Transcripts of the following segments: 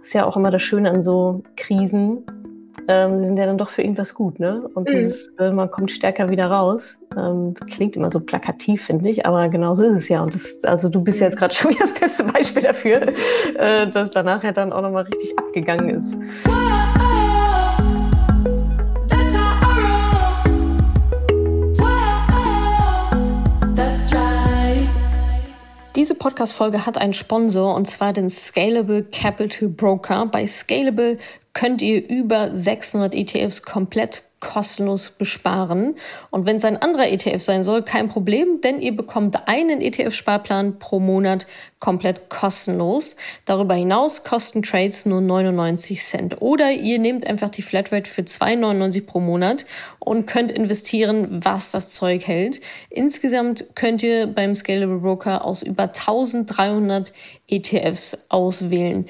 Das ist ja auch immer das Schöne an so Krisen. Ähm, sind ja dann doch für irgendwas gut, ne? Und mhm. dieses, äh, man kommt stärker wieder raus. Ähm, klingt immer so plakativ, finde ich, aber genau so ist es ja. Und das, also du bist ja jetzt gerade schon wieder das beste Beispiel dafür, äh, dass danach ja dann auch nochmal richtig abgegangen ist. Diese Podcast-Folge hat einen Sponsor und zwar den Scalable Capital Broker. Bei Scalable könnt ihr über 600 ETFs komplett kostenlos besparen. Und wenn es ein anderer ETF sein soll, kein Problem, denn ihr bekommt einen ETF-Sparplan pro Monat komplett kostenlos. Darüber hinaus kosten Trades nur 99 Cent. Oder ihr nehmt einfach die Flatrate für 2,99 pro Monat und könnt investieren, was das Zeug hält. Insgesamt könnt ihr beim Scalable Broker aus über 1300 ETFs auswählen.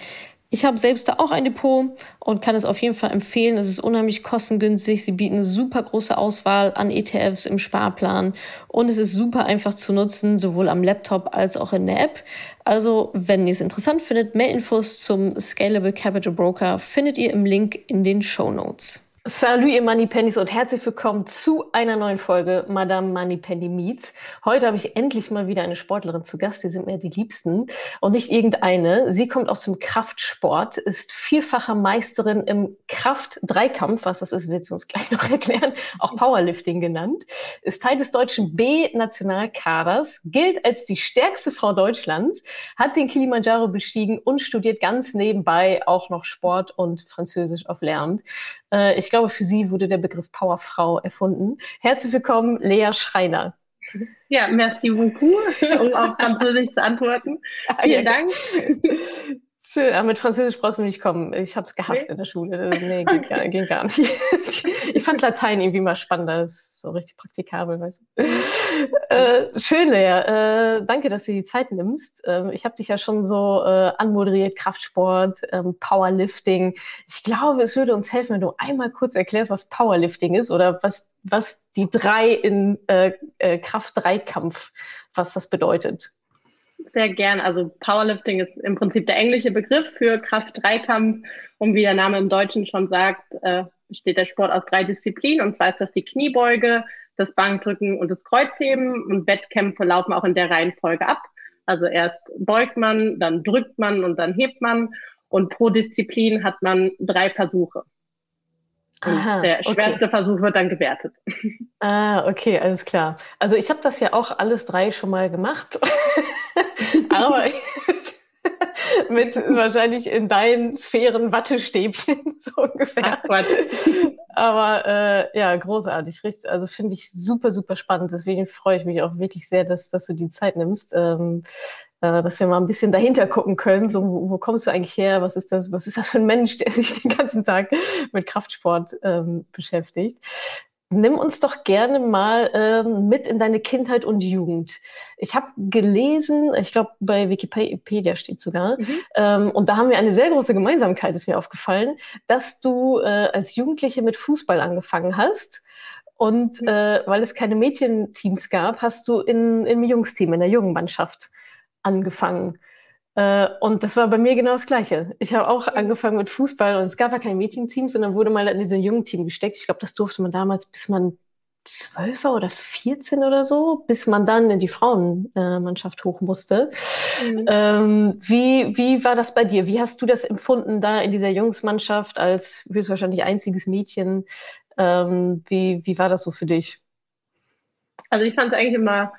Ich habe selbst da auch ein Depot und kann es auf jeden Fall empfehlen. Es ist unheimlich kostengünstig. Sie bieten eine super große Auswahl an ETFs im Sparplan und es ist super einfach zu nutzen, sowohl am Laptop als auch in der App. Also, wenn ihr es interessant findet, mehr Infos zum Scalable Capital Broker findet ihr im Link in den Show Notes. Salut ihr Moneypennies und herzlich willkommen zu einer neuen Folge Madame Moneypenny Meets. Heute habe ich endlich mal wieder eine Sportlerin zu Gast, die sind mir die liebsten und nicht irgendeine. Sie kommt aus dem Kraftsport, ist vierfache Meisterin im Kraft-Dreikampf, was das ist, wird sie uns gleich noch erklären, auch Powerlifting genannt, ist Teil des deutschen B-Nationalkaders, gilt als die stärkste Frau Deutschlands, hat den Kilimanjaro bestiegen und studiert ganz nebenbei auch noch Sport und Französisch auf Lehramt. Äh, ich glaube, für sie wurde der Begriff Powerfrau erfunden. Herzlich willkommen, Lea Schreiner. Ja, merci beaucoup, um auf Französisch zu antworten. Vielen Dank. Schön, aber mit Französisch brauchst du nicht kommen. Ich habe es gehasst okay. in der Schule. Nee, ging gar, ging gar, nicht. Ich fand Latein irgendwie mal spannender. Das ist so richtig praktikabel, weißt du. Äh, schön, Lea. Äh, danke, dass du die Zeit nimmst. Ähm, ich habe dich ja schon so äh, anmoderiert, Kraftsport, ähm, Powerlifting. Ich glaube, es würde uns helfen, wenn du einmal kurz erklärst, was Powerlifting ist oder was, was die drei in äh, äh, Kraft-Dreikampf, was das bedeutet. Sehr gern. Also Powerlifting ist im Prinzip der englische Begriff für Kraft-Dreikampf. Und wie der Name im Deutschen schon sagt, äh, besteht der Sport aus drei Disziplinen. Und zwar ist das die Kniebeuge, das Bankdrücken und das Kreuzheben. Und Wettkämpfe laufen auch in der Reihenfolge ab. Also erst beugt man, dann drückt man und dann hebt man. Und pro Disziplin hat man drei Versuche. Aha, der schwerste okay. Versuch wird dann gewertet. Ah, okay, alles klar. Also ich habe das ja auch alles drei schon mal gemacht. Aber mit wahrscheinlich in deinen Sphären Wattestäbchen, so ungefähr. Ach, Aber äh, ja, großartig. Also finde ich super, super spannend. Deswegen freue ich mich auch wirklich sehr, dass, dass du die Zeit nimmst. Ähm, äh, dass wir mal ein bisschen dahinter gucken können. So, wo, wo, kommst du eigentlich her? Was ist das? Was ist das für ein Mensch, der sich den ganzen Tag mit Kraftsport ähm, beschäftigt? Nimm uns doch gerne mal ähm, mit in deine Kindheit und Jugend. Ich habe gelesen, ich glaube bei Wikipedia steht sogar, mhm. ähm, und da haben wir eine sehr große Gemeinsamkeit, ist mir aufgefallen, dass du äh, als Jugendliche mit Fußball angefangen hast. Und mhm. äh, weil es keine Mädchenteams gab, hast du in, im Jungsteam, in der Jungenmannschaft angefangen. Äh, und das war bei mir genau das Gleiche. Ich habe auch angefangen mit Fußball und es gab ja kein Mädchenteam, sondern wurde mal in diese Team gesteckt. Ich glaube, das durfte man damals, bis man zwölf oder 14 oder so, bis man dann in die Frauenmannschaft hoch musste. Mhm. Ähm, wie, wie war das bei dir? Wie hast du das empfunden da in dieser Jungsmannschaft als höchstwahrscheinlich einziges Mädchen? Ähm, wie, wie war das so für dich? Also ich fand es eigentlich immer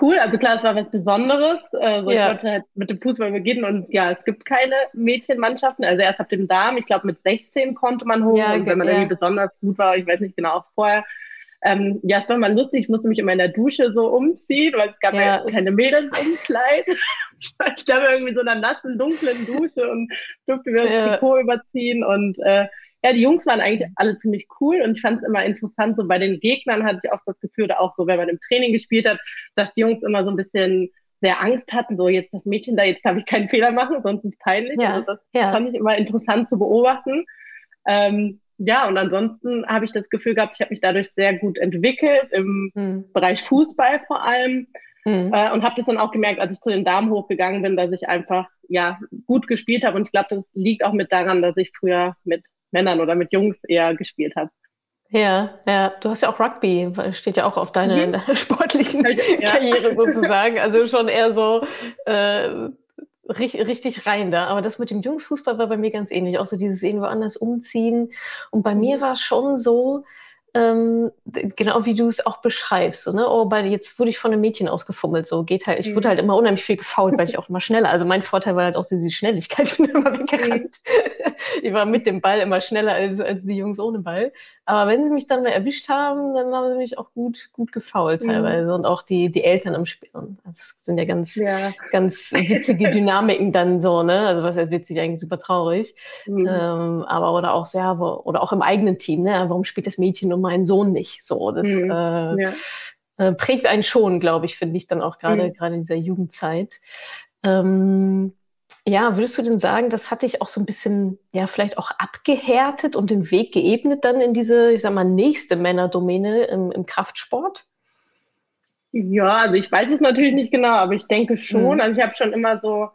cool. Also klar, es war was Besonderes. Also ja. Ich wollte halt mit dem Fußball beginnen und ja, es gibt keine Mädchenmannschaften. Also erst ab dem Darm, ich glaube mit 16 konnte man hoch ja, und wenn man ja. irgendwie besonders gut war, ich weiß nicht genau, auch vorher. Ähm, ja, es war mal lustig, ich musste mich immer in der Dusche so umziehen, weil es gab ja, keine Mädelsumkleid. ich stand irgendwie so in einer nassen, dunklen Dusche und durfte mir das Trikot überziehen und äh, ja, die Jungs waren eigentlich alle ziemlich cool und ich fand es immer interessant, so bei den Gegnern hatte ich oft das Gefühl, oder auch so, wenn man im Training gespielt hat, dass die Jungs immer so ein bisschen sehr Angst hatten, so jetzt das Mädchen da, jetzt darf ich keinen Fehler machen, sonst ist es peinlich. Ja, also das ja. fand ich immer interessant zu beobachten. Ähm, ja, und ansonsten habe ich das Gefühl gehabt, ich habe mich dadurch sehr gut entwickelt, im hm. Bereich Fußball vor allem. Mhm. Äh, und habe das dann auch gemerkt, als ich zu den Damen hochgegangen bin, dass ich einfach ja gut gespielt habe. Und ich glaube, das liegt auch mit daran, dass ich früher mit Männern oder mit Jungs eher gespielt habe. Ja, ja, du hast ja auch Rugby, steht ja auch auf deiner, mhm. sportlichen ja. Karriere sozusagen. Also schon eher so äh, richtig, rein da. Aber das mit dem Jungsfußball war bei mir ganz ähnlich. Auch so dieses irgendwo anders umziehen. Und bei mir war es schon so, ähm, genau wie du es auch beschreibst. So, ne? Oh, bei, jetzt wurde ich von einem Mädchen ausgefummelt. So geht halt. Ich wurde mhm. halt immer unheimlich viel gefault, weil ich auch immer schneller. Also mein Vorteil war halt auch diese Schnelligkeit. Ich bin immer weggerannt. Ich war mit dem Ball immer schneller als, als die Jungs ohne Ball. Aber wenn sie mich dann mal erwischt haben, dann haben sie mich auch gut, gut gefault mhm. teilweise. Mhm. Und auch die, die Eltern am Spiel. Das sind ja ganz, ja. ganz witzige Dynamiken dann so, ne? Also was heißt witzig, eigentlich super traurig. Mhm. Ähm, aber oder auch so, ja, wo, oder auch im eigenen Team, ne? Warum spielt das Mädchen um mein Sohn nicht. So, das mhm. äh, ja. äh, prägt einen schon, glaube ich, finde ich dann auch gerade mhm. gerade in dieser Jugendzeit. Ähm, ja, würdest du denn sagen, das hat dich auch so ein bisschen, ja, vielleicht auch abgehärtet und den Weg geebnet dann in diese, ich sag mal, nächste Männerdomäne im, im Kraftsport? Ja, also ich weiß es natürlich nicht genau, aber ich denke schon. Mhm. Also ich habe schon immer so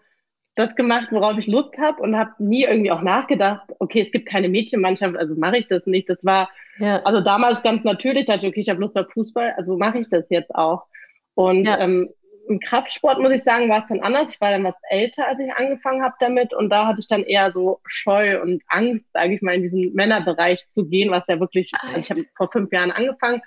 das gemacht, worauf ich Lust habe und habe nie irgendwie auch nachgedacht, okay, es gibt keine Mädchenmannschaft, also mache ich das nicht. Das war ja. also damals ganz natürlich, dachte ich, okay, ich habe Lust auf Fußball, also mache ich das jetzt auch. Und ja. ähm, im Kraftsport, muss ich sagen, war es dann anders. Ich war dann was älter, als ich angefangen habe damit. Und da hatte ich dann eher so Scheu und Angst, sage ich mal, in diesen Männerbereich zu gehen, was ja wirklich, also ich habe vor fünf Jahren angefangen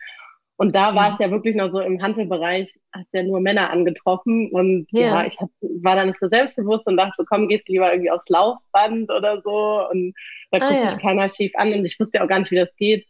und da war es ja wirklich noch so im Handelbereich, hast ja nur Männer angetroffen. Und yeah. ja, ich hab, war da nicht so selbstbewusst und dachte, komm, gehst lieber irgendwie aufs Laufband oder so. Und da guckt ah, ja. sich keiner schief an und ich wusste ja auch gar nicht, wie das geht.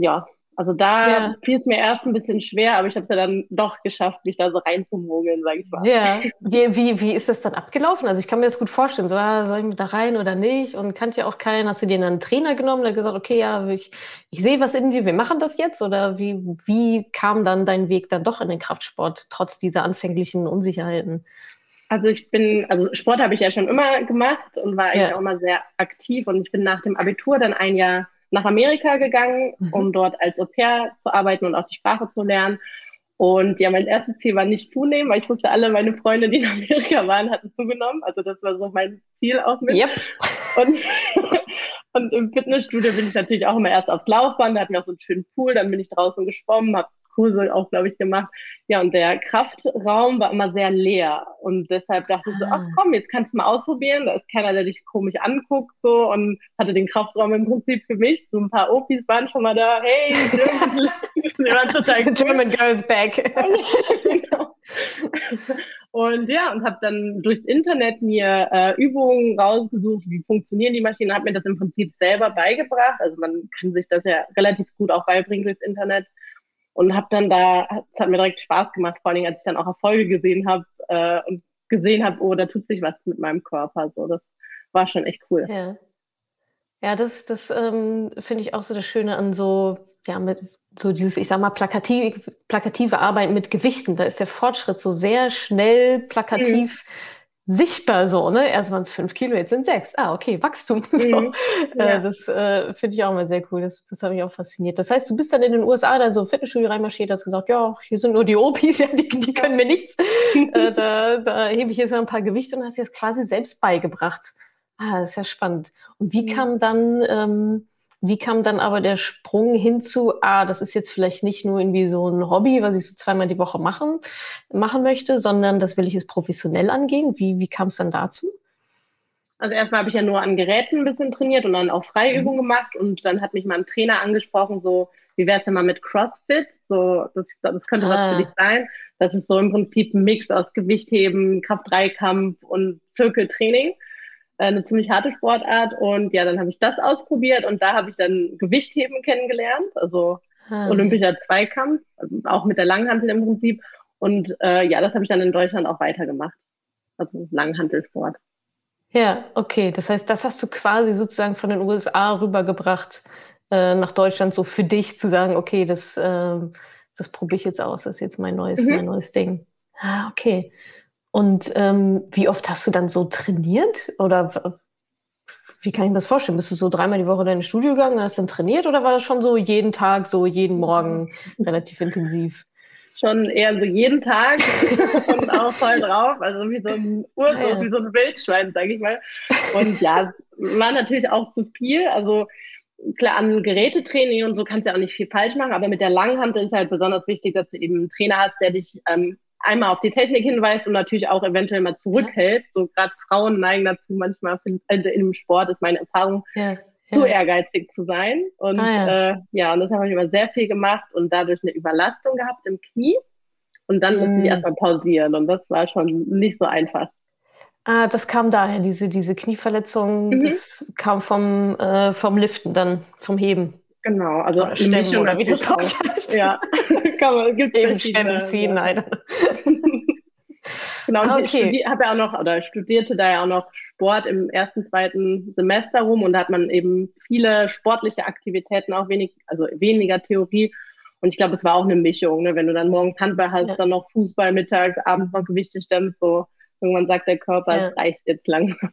Ja, also da ja. fiel es mir erst ein bisschen schwer, aber ich habe es ja dann doch geschafft, mich da so reinzumogeln, sage ich mal. Ja, wie, wie, wie ist das dann abgelaufen? Also ich kann mir das gut vorstellen, so, ah, soll ich mit da rein oder nicht? Und kannte ja auch keinen, hast du dir dann einen Trainer genommen, der gesagt, okay, ja, ich, ich sehe was in dir, wir machen das jetzt? Oder wie, wie kam dann dein Weg dann doch in den Kraftsport, trotz dieser anfänglichen Unsicherheiten? Also ich bin, also Sport habe ich ja schon immer gemacht und war eigentlich ja. auch immer sehr aktiv und ich bin nach dem Abitur dann ein Jahr nach Amerika gegangen, mhm. um dort als Au pair zu arbeiten und auch die Sprache zu lernen. Und ja, mein erstes Ziel war nicht zunehmen, weil ich wusste, alle meine Freunde, die in Amerika waren, hatten zugenommen. Also das war so mein Ziel auch mit. Yep. Und, und im Fitnessstudio bin ich natürlich auch immer erst aufs Laufband, da hatten wir auch so einen schönen Pool, dann bin ich draußen geschwommen, habe Kurse auch, glaube ich, gemacht. Ja, und der Kraftraum war immer sehr leer. Und deshalb dachte ich so, ach ah. komm, jetzt kannst du mal ausprobieren. Da ist keiner, der dich komisch anguckt, so. Und hatte den Kraftraum im Prinzip für mich. So ein paar Opis waren schon mal da. Hey, German, total cool. German Girls back. genau. Und ja, und habe dann durchs Internet mir äh, Übungen rausgesucht, wie funktionieren die Maschinen, habe mir das im Prinzip selber beigebracht. Also man kann sich das ja relativ gut auch beibringen durchs Internet und habe dann da, es hat mir direkt Spaß gemacht, vor allem als ich dann auch Erfolge gesehen habe äh, und gesehen habe, oh, da tut sich was mit meinem Körper. So, das war schon echt cool. Ja, ja das, das ähm, finde ich auch so das Schöne an so, ja, mit so dieses, ich sag mal, plakativ, plakative Arbeit mit Gewichten. Da ist der Fortschritt so sehr schnell plakativ. Mhm sichtbar so, ne? Erst waren es fünf Kilo, jetzt sind sechs. Ah, okay, Wachstum. So. Mhm. Äh, ja. Das äh, finde ich auch immer sehr cool. Das, das hat mich auch fasziniert. Das heißt, du bist dann in den USA dann so Fitnessstudio reinmarschiert, hast gesagt, ja, hier sind nur die Opis, ja, die, die können mir nichts. äh, da, da hebe ich jetzt mal ein paar Gewichte und hast jetzt quasi selbst beigebracht. Ah, das ist ja spannend. Und wie mhm. kam dann ähm, wie kam dann aber der Sprung hinzu, ah, das ist jetzt vielleicht nicht nur irgendwie so ein Hobby, was ich so zweimal die Woche machen, machen möchte, sondern das will ich jetzt professionell angehen. Wie, wie kam es dann dazu? Also erstmal habe ich ja nur an Geräten ein bisschen trainiert und dann auch Freiübungen mhm. gemacht und dann hat mich mal ein Trainer angesprochen, so, wie wäre es denn mal mit CrossFit? So, das, das könnte ah. was für ah. dich sein. Das ist so im Prinzip ein Mix aus Gewichtheben, Kraft-3-Kampf und Zirkeltraining. Äh, eine ziemlich harte Sportart. Und ja, dann habe ich das ausprobiert und da habe ich dann Gewichtheben kennengelernt, also hm. Olympischer Zweikampf, also auch mit der Langhantel im Prinzip. Und äh, ja, das habe ich dann in Deutschland auch weitergemacht. Also Langhantelsport. Ja, okay. Das heißt, das hast du quasi sozusagen von den USA rübergebracht äh, nach Deutschland, so für dich zu sagen, okay, das, äh, das probiere ich jetzt aus, das ist jetzt mein neues, mhm. mein neues Ding. Ah, okay. Und ähm, wie oft hast du dann so trainiert? Oder wie kann ich mir das vorstellen? Bist du so dreimal die Woche in dein Studio gegangen und hast dann trainiert oder war das schon so jeden Tag, so jeden Morgen relativ intensiv? schon eher so jeden Tag und auch voll drauf. Also wie so ein Ursus, ah, ja. wie so ein Wildschwein, sage ich mal. Und ja, war natürlich auch zu viel. Also klar, an Gerätetraining und so kannst du ja auch nicht viel falsch machen, aber mit der Langhantel ist halt besonders wichtig, dass du eben einen Trainer hast, der dich ähm, einmal auf die Technik hinweist und natürlich auch eventuell mal zurückhält. Ja. So gerade Frauen neigen dazu manchmal, also in dem Sport ist meine Erfahrung, ja zu ehrgeizig zu sein. Und ah, ja. Äh, ja, und das habe ich immer sehr viel gemacht und dadurch eine Überlastung gehabt im Knie. Und dann mm. musste ich mm. erstmal pausieren und das war schon nicht so einfach. Ah, das kam daher, diese, diese Knieverletzung, mhm. das kam vom, äh, vom Liften dann, vom Heben. Genau, also oder Stemmen oder wie das heißt. Ja, kann man, gibt's Eben Stemmen ziehen, ja. nein. Genau, und ah, okay. ich habe ja auch noch, oder studierte da ja auch noch Sport im ersten, zweiten Semester rum und da hat man eben viele sportliche Aktivitäten, auch wenig, also weniger Theorie. Und ich glaube, es war auch eine Mischung, ne? wenn du dann morgens Handball hast, ja. dann noch Fußball, mittags, abends noch Gewichte stemmst, so irgendwann sagt der Körper, ja. es reicht jetzt langsam.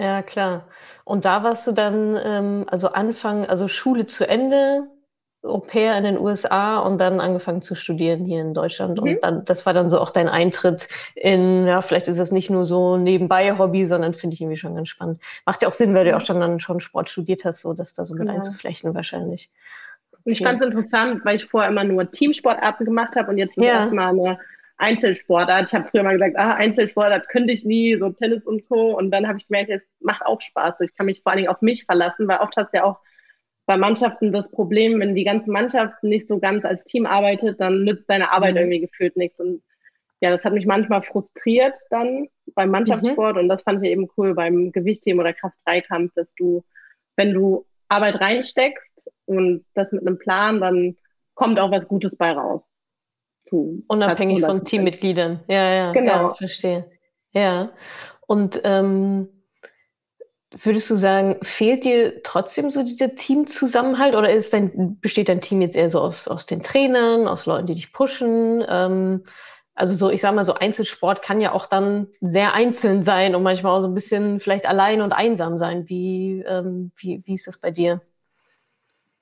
Ja, klar. Und da warst du dann, ähm, also Anfang, also Schule zu Ende, Au pair in den USA und dann angefangen zu studieren hier in Deutschland. Mhm. Und dann, das war dann so auch dein Eintritt in, ja, vielleicht ist das nicht nur so nebenbei Hobby, sondern finde ich irgendwie schon ganz spannend. Macht ja auch Sinn, weil du auch schon dann schon Sport studiert hast, so das da so mit ja. einzuflechten wahrscheinlich. Okay. Ich fand es interessant, weil ich vorher immer nur Teamsportarten gemacht habe und jetzt ja. erstmal eine Einzelsportart. Ich habe früher mal gesagt, ah, Einzelsportart könnte ich nie, so Tennis und Co. Und dann habe ich gemerkt, es macht auch Spaß. Ich kann mich vor allen Dingen auf mich verlassen, weil oft hast du ja auch bei Mannschaften das Problem, wenn die ganze Mannschaft nicht so ganz als Team arbeitet, dann nützt deine Arbeit mhm. irgendwie gefühlt nichts. Und ja, das hat mich manchmal frustriert dann beim Mannschaftssport mhm. und das fand ich eben cool beim Gewichtheben oder Kraft-3-Kampf, dass du, wenn du Arbeit reinsteckst und das mit einem Plan, dann kommt auch was Gutes bei raus. Zu Unabhängig von Teammitgliedern. Ja, ja, genau. Ja, verstehe. Ja. Und ähm, Würdest du sagen, fehlt dir trotzdem so dieser Teamzusammenhalt oder ist dein, besteht dein Team jetzt eher so aus, aus den Trainern, aus Leuten, die dich pushen? Ähm, also so, ich sag mal, so Einzelsport kann ja auch dann sehr einzeln sein und manchmal auch so ein bisschen vielleicht allein und einsam sein. Wie, ähm, wie, wie ist das bei dir?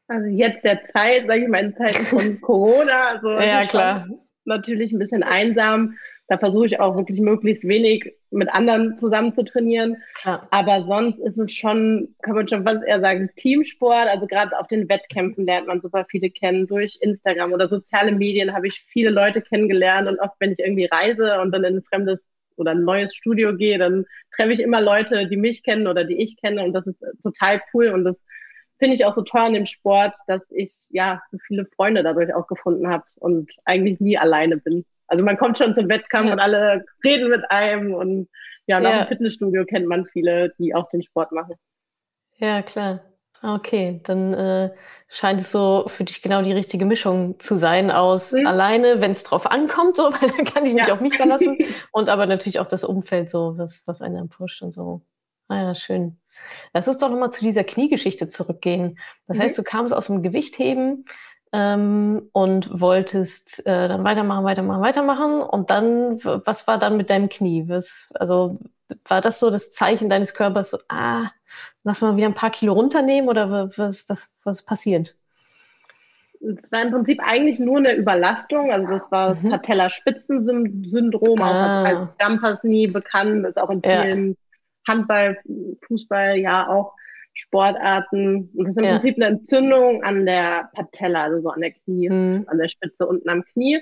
Also jetzt der Zeit, sage ich mal, in Zeiten von Corona, also ja, klar. natürlich ein bisschen einsam. Da versuche ich auch wirklich möglichst wenig mit anderen zusammen zu trainieren. Klar. Aber sonst ist es schon, kann man schon was eher sagen, Teamsport. Also gerade auf den Wettkämpfen lernt man super viele kennen. Durch Instagram oder soziale Medien habe ich viele Leute kennengelernt. Und oft, wenn ich irgendwie reise und dann in ein fremdes oder ein neues Studio gehe, dann treffe ich immer Leute, die mich kennen oder die ich kenne. Und das ist total cool. Und das finde ich auch so toll an dem Sport, dass ich ja so viele Freunde dadurch auch gefunden habe und eigentlich nie alleine bin. Also man kommt schon zum Wettkampf ja. und alle reden mit einem und ja, nach ja. dem Fitnessstudio kennt man viele, die auch den Sport machen. Ja, klar. Okay, dann äh, scheint es so für dich genau die richtige Mischung zu sein aus mhm. alleine, wenn es drauf ankommt, so, weil dann kann ich mich ja. auf mich verlassen und aber natürlich auch das Umfeld so, was, was einen pusht und so. Ah ja, schön. Lass uns doch nochmal zu dieser Kniegeschichte zurückgehen. Das mhm. heißt, du kamst aus dem Gewichtheben, ähm, und wolltest äh, dann weitermachen, weitermachen, weitermachen. Und dann, was war dann mit deinem Knie? Was, also war das so das Zeichen deines Körpers, so, ah, lass mal wieder ein paar Kilo runternehmen oder was, das, was passiert? Es war im Prinzip eigentlich nur eine Überlastung. Also das war das mhm. Patellaspitzensyndrom, ah. auch als Jumpers nie bekannt, ist auch in vielen ja. Handball, Fußball ja auch Sportarten. Und das ist im ja. Prinzip eine Entzündung an der Patella, also so an der Knie, mhm. an der Spitze unten am Knie.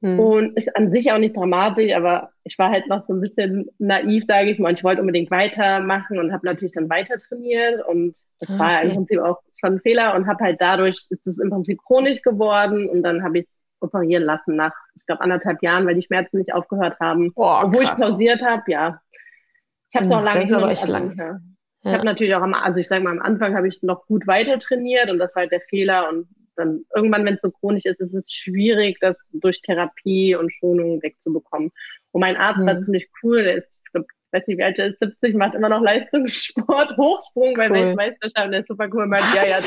Mhm. Und ist an sich auch nicht dramatisch, aber ich war halt noch so ein bisschen naiv, sage ich mal. Und ich wollte unbedingt weitermachen und habe natürlich dann weiter trainiert. Und das okay. war im Prinzip auch schon ein Fehler und habe halt dadurch, ist es im Prinzip chronisch geworden. Und dann habe ich es operieren lassen nach, ich glaube, anderthalb Jahren, weil die Schmerzen nicht aufgehört haben. Oh, Obwohl ich pausiert habe, ja. Ich habe es auch lange das ist aber echt lang. Ja. Ich habe natürlich auch am, also ich sage mal, am Anfang habe ich noch gut weiter trainiert und das war halt der Fehler. Und dann irgendwann, wenn es so chronisch ist, ist es schwierig, das durch Therapie und Schonung wegzubekommen. Und mein Arzt mhm. war ziemlich cool, der ist, ich glaube, ich weiß nicht, wie alt er ist, 70, macht immer noch Leistungssport, Hochsprung cool. bei Weltmeisterschaften, der ist super cool, meint, ja, ja.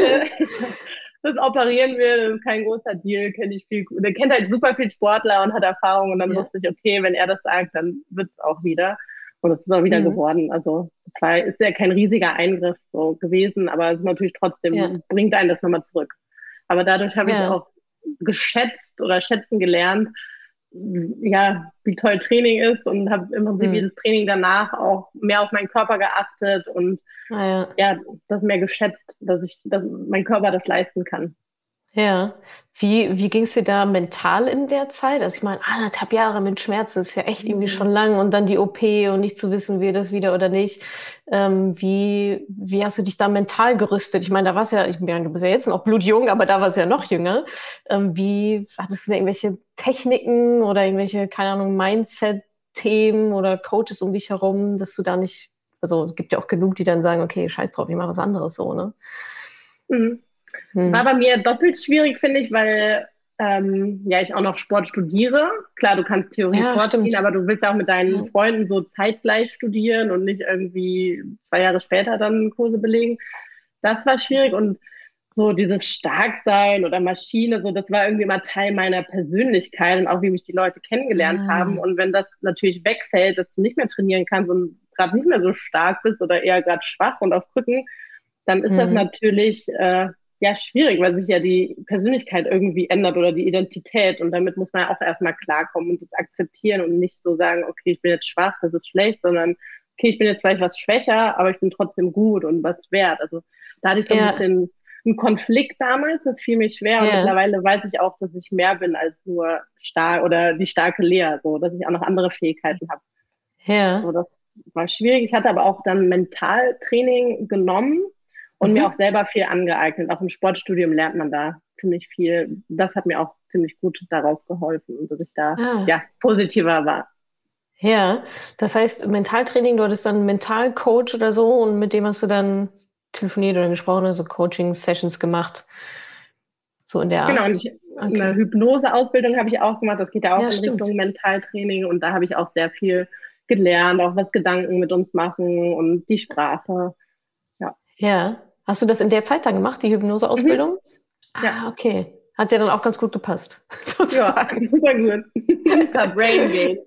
Das, operieren wir, das ist kein großer Deal, kenne ich viel. Der kennt halt super viel Sportler und hat Erfahrung und dann ja. wusste ich, okay, wenn er das sagt, dann wird es auch wieder. Und es ist auch wieder mhm. geworden. Also es war, ist ja kein riesiger Eingriff so gewesen, aber es ist natürlich trotzdem, ja. bringt einen das nochmal zurück. Aber dadurch habe ja. ich auch geschätzt oder schätzen gelernt, ja, wie toll Training ist und habe im Prinzip mhm. jedes Training danach auch mehr auf meinen Körper geachtet und ah, ja. ja, das mehr geschätzt, dass ich, dass mein Körper das leisten kann. Ja. Wie, wie ging es dir da mental in der Zeit? Also ich meine, anderthalb Jahre mit Schmerzen ist ja echt irgendwie mhm. schon lang und dann die OP und nicht zu wissen, wird das wieder oder nicht. Ähm, wie, wie hast du dich da mental gerüstet? Ich meine, da war es ja, ich meine, du bist ja jetzt noch blutjung, aber da war es ja noch jünger. Ähm, wie hattest du da irgendwelche Techniken oder irgendwelche, keine Ahnung, Mindset-Themen oder Coaches um dich herum, dass du da nicht, also es gibt ja auch genug, die dann sagen, okay, scheiß drauf, ich mache was anderes so, ne? Mhm. Hm. War bei mir doppelt schwierig, finde ich, weil ähm, ja, ich auch noch Sport studiere. Klar, du kannst Theorie ja, vorziehen, stimmt. aber du willst ja auch mit deinen. Freunden so zeitgleich studieren und nicht irgendwie zwei Jahre später dann Kurse belegen. Das war schwierig und so dieses Starksein oder Maschine, so das war irgendwie immer Teil meiner Persönlichkeit und auch wie mich die Leute kennengelernt ja. haben. Und wenn das natürlich wegfällt, dass du nicht mehr trainieren kannst und gerade nicht mehr so stark bist oder eher gerade schwach und auf Krücken, dann ist mhm. das natürlich äh, ja schwierig, weil sich ja die Persönlichkeit irgendwie ändert oder die Identität. Und damit muss man ja auch erstmal klarkommen und das akzeptieren und nicht so sagen, okay, ich bin jetzt schwach, das ist schlecht, sondern okay, ich bin jetzt vielleicht was schwächer, aber ich bin trotzdem gut und was wert. Also da hatte ich so ja. ein bisschen einen Konflikt damals, das fiel mir schwer. Und ja. mittlerweile weiß ich auch, dass ich mehr bin als nur stark oder die starke Lea, so dass ich auch noch andere Fähigkeiten habe. Ja. So, das war schwierig. Ich hatte aber auch dann Mentaltraining genommen und mhm. mir auch selber viel angeeignet. Auch im Sportstudium lernt man da ziemlich viel. Das hat mir auch ziemlich gut daraus geholfen, dass ich da ah. ja, positiver war. Ja, das heißt, Mentaltraining, du hattest dann einen Mentalcoach oder so und mit dem hast du dann telefoniert oder gesprochen, also Coaching-Sessions gemacht. So in der Art. Genau, und ich, okay. eine Hypnose-Ausbildung habe ich auch gemacht. Das geht ja auch ja, in stimmt. Richtung Mentaltraining und da habe ich auch sehr viel gelernt, auch was Gedanken mit uns machen und die Sprache. Ja. Ja. Hast du das in der Zeit dann gemacht, die Hypnoseausbildung? Mhm. Ja. Ah, okay. Hat ja dann auch ganz gut gepasst, sozusagen. Ja, super gut. Brain Gate.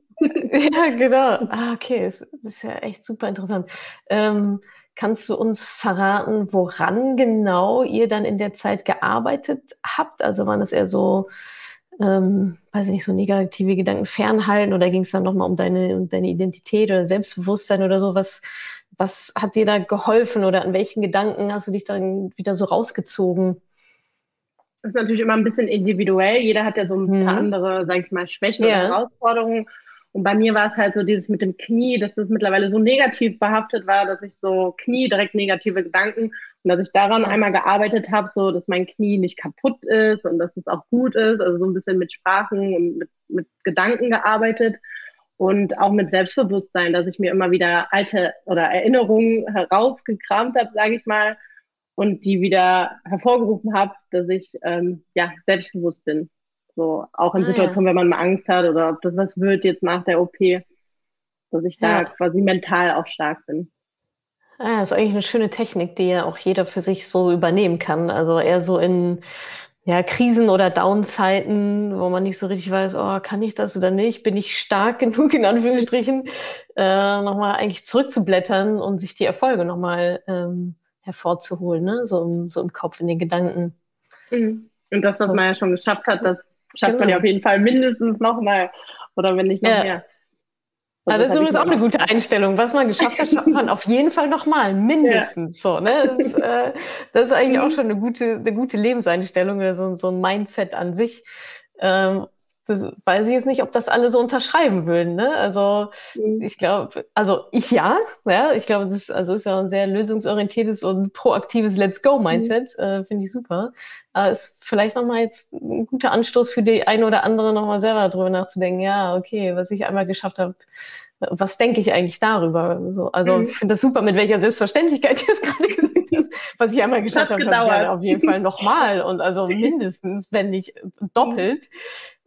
ja, genau. Ah, okay. Das ist ja echt super interessant. Ähm, kannst du uns verraten, woran genau ihr dann in der Zeit gearbeitet habt? Also waren das eher so, ähm, weiß ich nicht, so negative Gedanken fernhalten oder ging es dann nochmal um deine, um deine Identität oder Selbstbewusstsein oder so? Was, was hat dir da geholfen oder an welchen Gedanken hast du dich dann wieder so rausgezogen? Das ist natürlich immer ein bisschen individuell. Jeder hat ja so ein mhm. paar andere, sag ich mal, Schwächen ja. oder Herausforderungen. Und bei mir war es halt so dieses mit dem Knie, dass das mittlerweile so negativ behaftet war, dass ich so Knie direkt negative Gedanken und dass ich daran einmal gearbeitet habe, so dass mein Knie nicht kaputt ist und dass es auch gut ist. Also so ein bisschen mit Sprachen und mit, mit Gedanken gearbeitet und auch mit Selbstbewusstsein, dass ich mir immer wieder alte oder Erinnerungen herausgekramt habe, sage ich mal, und die wieder hervorgerufen habe, dass ich ähm, ja selbstbewusst bin. So auch in ah, Situationen, ja. wenn man mal Angst hat oder ob das was wird jetzt nach der OP, dass ich ja. da quasi mental auch stark bin. Ah, das ist eigentlich eine schöne Technik, die ja auch jeder für sich so übernehmen kann. Also eher so in ja, Krisen oder Downzeiten, wo man nicht so richtig weiß, oh, kann ich das oder nicht? Bin ich stark genug, in Anführungsstrichen, äh, nochmal eigentlich zurückzublättern und sich die Erfolge nochmal ähm, hervorzuholen, ne? so, im, so im Kopf, in den Gedanken. Mhm. Und das, was das, man ja schon geschafft hat, das schafft genau. man ja auf jeden Fall mindestens nochmal oder wenn nicht noch ja. mehr. Ja, das ist übrigens auch eine gute Einstellung. Was man geschafft hat, schafft man auf jeden Fall nochmal, mindestens ja. so. Ne? Das, äh, das, ist eigentlich auch mhm. schon eine gute, eine gute Lebenseinstellung oder so, so ein Mindset an sich. Ähm, das weiß ich jetzt nicht, ob das alle so unterschreiben würden. Ne? Also mhm. ich glaube, also ich ja, ja, ich glaube, das ist, also ist ja ein sehr lösungsorientiertes und proaktives Let's Go-Mindset, mhm. äh, finde ich super. Aber ist vielleicht nochmal jetzt ein guter Anstoß für die eine oder andere nochmal selber drüber nachzudenken, ja, okay, was ich einmal geschafft habe, was denke ich eigentlich darüber? So, also mhm. ich finde das super, mit welcher Selbstverständlichkeit du es gerade gesagt hast. Was ich einmal geschafft habe, schaffe ich ja auf jeden Fall nochmal und also mindestens, wenn nicht doppelt.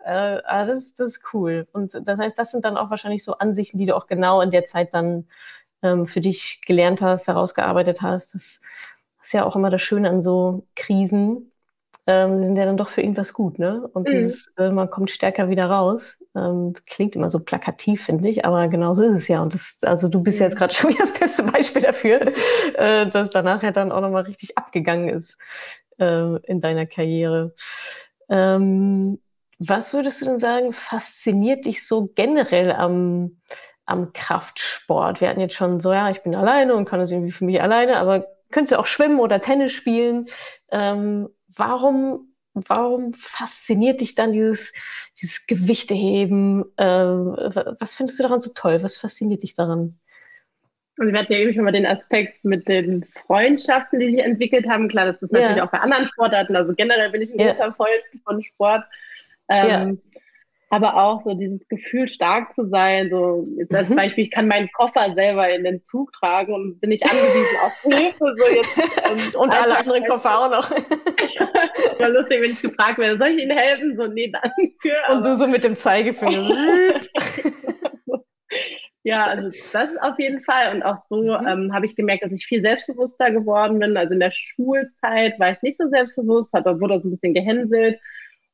Äh, ah, das, das ist cool. Und das heißt, das sind dann auch wahrscheinlich so Ansichten, die du auch genau in der Zeit dann ähm, für dich gelernt hast, herausgearbeitet hast. Das ist ja auch immer das Schöne an so Krisen. Ähm, die sind ja dann doch für irgendwas gut, ne? Und mhm. dieses, äh, man kommt stärker wieder raus. Ähm, klingt immer so plakativ, finde ich, aber genau so ist es ja. Und das, also du bist mhm. ja jetzt gerade schon das beste Beispiel dafür, äh, dass danach ja dann auch nochmal richtig abgegangen ist. äh, in deiner Karriere. Ähm, was würdest du denn sagen, fasziniert dich so generell am, am Kraftsport? Wir hatten jetzt schon so, ja, ich bin alleine und kann das irgendwie für mich alleine, aber könntest du auch schwimmen oder Tennis spielen. Ähm, warum, warum fasziniert dich dann dieses, dieses Gewichteheben? Ähm, was findest du daran so toll? Was fasziniert dich daran? Und wir hatten ja eben schon mal den Aspekt mit den Freundschaften, die sich entwickelt haben. Klar, das ist natürlich ja. auch bei anderen Sportarten. Also generell bin ich ein ja. großer Freund von Sport. Ähm, ja. Aber auch so dieses Gefühl, stark zu sein. So jetzt als mhm. Beispiel, ich kann meinen Koffer selber in den Zug tragen und bin nicht angewiesen auf Hilfe. So jetzt, und, und alle anderen Koffer auch noch. War lustig, wenn ich gefragt werde, soll ich Ihnen helfen? So, nee, danke. Und du so mit dem Zeigefinger. Ja, also das ist auf jeden Fall. Und auch so mhm. ähm, habe ich gemerkt, dass ich viel selbstbewusster geworden bin. Also in der Schulzeit war ich nicht so selbstbewusst, aber wurde so ein bisschen gehänselt.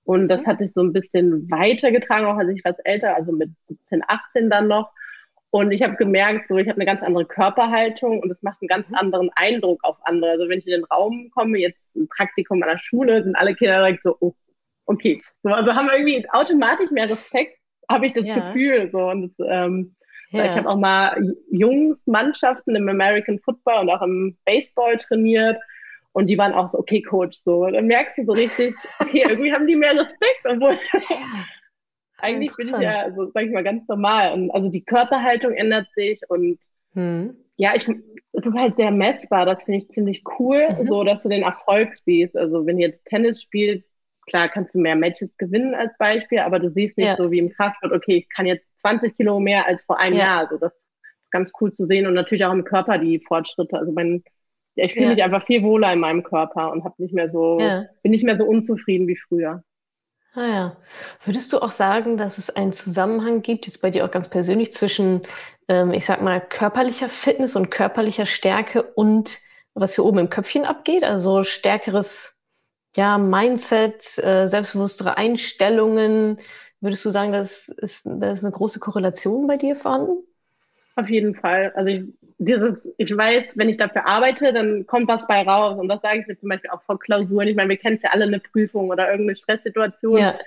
Und das mhm. hat sich so ein bisschen weitergetragen, auch als ich was älter, also mit 17, 18 dann noch. Und ich habe gemerkt, so ich habe eine ganz andere Körperhaltung und es macht einen ganz mhm. anderen Eindruck auf andere. Also wenn ich in den Raum komme, jetzt ein Praktikum an der Schule, sind alle Kinder direkt so, oh, okay. So, also haben wir irgendwie automatisch mehr Respekt, habe ich das ja. Gefühl. So und das, ähm, ja. Ich habe auch mal Jungsmannschaften im American Football und auch im Baseball trainiert. Und die waren auch so, okay, Coach, so. Und dann merkst du so richtig, okay, irgendwie haben die mehr Respekt, obwohl eigentlich bin ich ja, so, sag ich mal, ganz normal. Und also die Körperhaltung ändert sich und hm. ja, ich, es ist halt sehr messbar. Das finde ich ziemlich cool, mhm. so dass du den Erfolg siehst. Also wenn du jetzt Tennis spielst, klar kannst du mehr Matches gewinnen als Beispiel, aber du siehst nicht ja. so wie im Kraftsport, okay, ich kann jetzt 20 Kilo mehr als vor einem ja. Jahr. Also das ist ganz cool zu sehen und natürlich auch im Körper die Fortschritte. Also mein, ja, ich fühle ja. mich einfach viel wohler in meinem Körper und habe nicht mehr so, bin nicht mehr so unzufrieden wie früher. Ah ja. Würdest du auch sagen, dass es einen Zusammenhang gibt, jetzt bei dir auch ganz persönlich, zwischen, ähm, ich sag mal, körperlicher Fitness und körperlicher Stärke und was hier oben im Köpfchen abgeht? Also stärkeres ja, Mindset, äh, selbstbewusstere Einstellungen. Würdest du sagen, das ist, das ist eine große Korrelation bei dir vorhanden? Auf jeden Fall. Also ich, dieses, ich weiß, wenn ich dafür arbeite, dann kommt was bei raus. Und das sage ich mir zum Beispiel auch vor Klausuren. Ich meine, wir kennen es ja alle eine Prüfung oder irgendeine Stresssituation. Ja.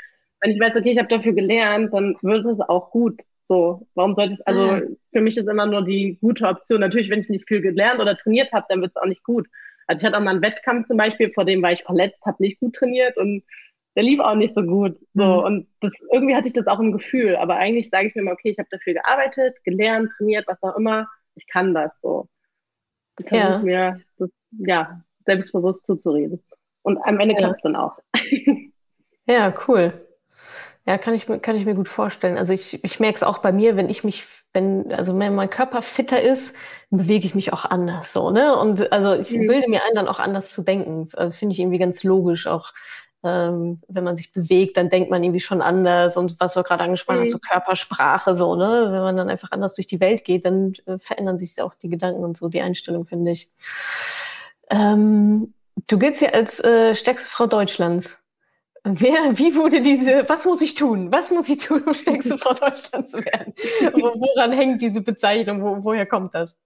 Wenn ich weiß, okay, ich habe dafür gelernt, dann wird es auch gut. So, warum sollte es, also ah. für mich ist immer nur die gute Option. Natürlich, wenn ich nicht viel gelernt oder trainiert habe, dann wird es auch nicht gut. Also ich hatte auch mal einen Wettkampf zum Beispiel, vor dem war ich verletzt, habe nicht gut trainiert und der lief auch nicht so gut. So. Mhm. Und das, irgendwie hatte ich das auch im Gefühl. Aber eigentlich sage ich mir mal, okay, ich habe dafür gearbeitet, gelernt, trainiert, was auch immer. Ich kann das so. Ich versuche ja. mir das, ja, selbstbewusst zuzureden. Und am Ende ja. klappt es dann auch. ja, cool. Ja, kann ich, kann ich mir gut vorstellen. Also ich, ich merke es auch bei mir, wenn ich mich, wenn, also wenn mein Körper fitter ist, bewege ich mich auch anders so, ne? Und also ich mhm. bilde mir ein, dann auch anders zu denken. Also finde ich irgendwie ganz logisch. Auch ähm, wenn man sich bewegt, dann denkt man irgendwie schon anders. Und was du gerade angesprochen mhm. hast, so Körpersprache, so, ne? Wenn man dann einfach anders durch die Welt geht, dann äh, verändern sich auch die Gedanken und so, die Einstellung, finde ich. Ähm, du giltst hier als äh, stärkste Frau Deutschlands. Wer, wie wurde diese, was muss ich tun? Was muss ich tun, um stärkste Frau Deutschland zu werden? Woran hängt diese Bezeichnung? Wo, woher kommt das?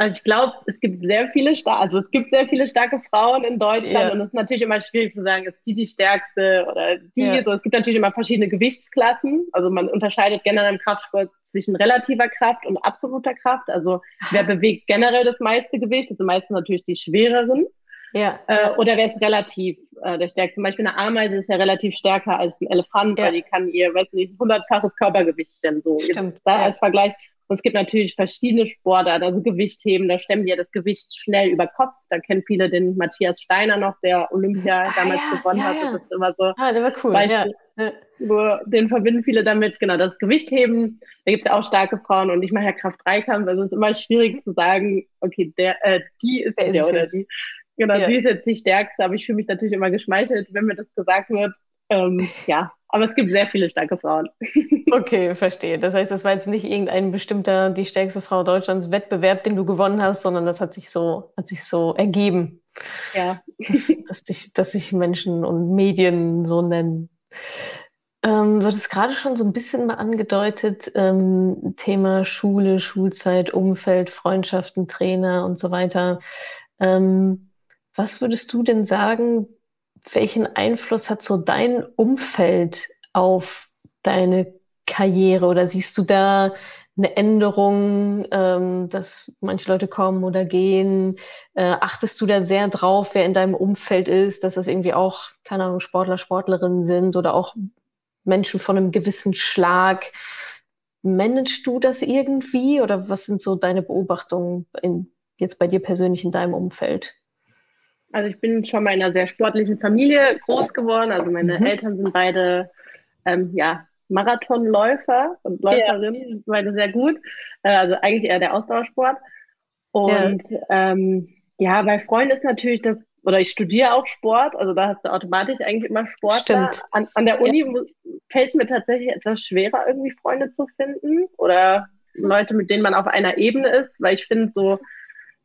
Also ich glaube, es gibt sehr viele starke, also es gibt sehr viele starke Frauen in Deutschland ja. und es ist natürlich immer schwierig zu sagen, ist die die stärkste oder die. Ja. So, es gibt natürlich immer verschiedene Gewichtsklassen. Also man unterscheidet generell im Kraftsport zwischen relativer Kraft und absoluter Kraft. Also wer bewegt generell das meiste Gewicht, das sind meistens natürlich die schwereren. Ja. Äh, oder wer ist relativ äh, der stärkste? Zum Beispiel eine Ameise ist ja relativ stärker als ein Elefant, ja. weil die kann ihr, weiß nicht, hundertfaches Körpergewicht stemmen. So, Stimmt. Jetzt, da ja. als Vergleich. Und es gibt natürlich verschiedene Sportarten, also Gewichtheben, da stemmen die ja das Gewicht schnell über Kopf. Da kennen viele den Matthias Steiner noch, der Olympia ah, damals ja, gewonnen hat. Das ist immer so. Ah, der war cool. Beispiel, ja. Den verbinden viele damit, genau, das Gewichtheben. Da gibt es ja auch starke Frauen und ich mache ja Kraft-3-Kampf, also es ist immer schwierig zu sagen, okay, der, äh, die ist der, der oder die. Genau, ja. sie ist jetzt die stärkste, aber ich fühle mich natürlich immer geschmeichelt, wenn mir das gesagt wird. Ähm, ja, aber es gibt sehr viele starke Frauen. Okay, verstehe. Das heißt, das war jetzt nicht irgendein bestimmter, die stärkste Frau Deutschlands Wettbewerb, den du gewonnen hast, sondern das hat sich so, hat sich so ergeben. Ja. Dass, dass, dich, dass sich Menschen und Medien so nennen. Ähm, du hattest gerade schon so ein bisschen mal angedeutet, ähm, Thema Schule, Schulzeit, Umfeld, Freundschaften, Trainer und so weiter. Ähm, Was würdest du denn sagen, welchen Einfluss hat so dein Umfeld auf deine Karriere? Oder siehst du da eine Änderung, ähm, dass manche Leute kommen oder gehen? Äh, achtest du da sehr drauf, wer in deinem Umfeld ist, dass das irgendwie auch, keine Ahnung, Sportler, Sportlerinnen sind oder auch Menschen von einem gewissen Schlag? Managst du das irgendwie oder was sind so deine Beobachtungen in, jetzt bei dir persönlich in deinem Umfeld? Also ich bin schon mal in einer sehr sportlichen Familie groß geworden. Also meine mhm. Eltern sind beide ähm, ja, Marathonläufer und Läuferinnen, ja. beide sehr gut. Äh, also eigentlich eher der Ausdauersport. Und ja. Ähm, ja, bei Freunden ist natürlich das, oder ich studiere auch Sport, also da hast du automatisch eigentlich immer Sport. An, an der Uni ja. fällt es mir tatsächlich etwas schwerer, irgendwie Freunde zu finden oder Leute, mit denen man auf einer Ebene ist, weil ich finde so,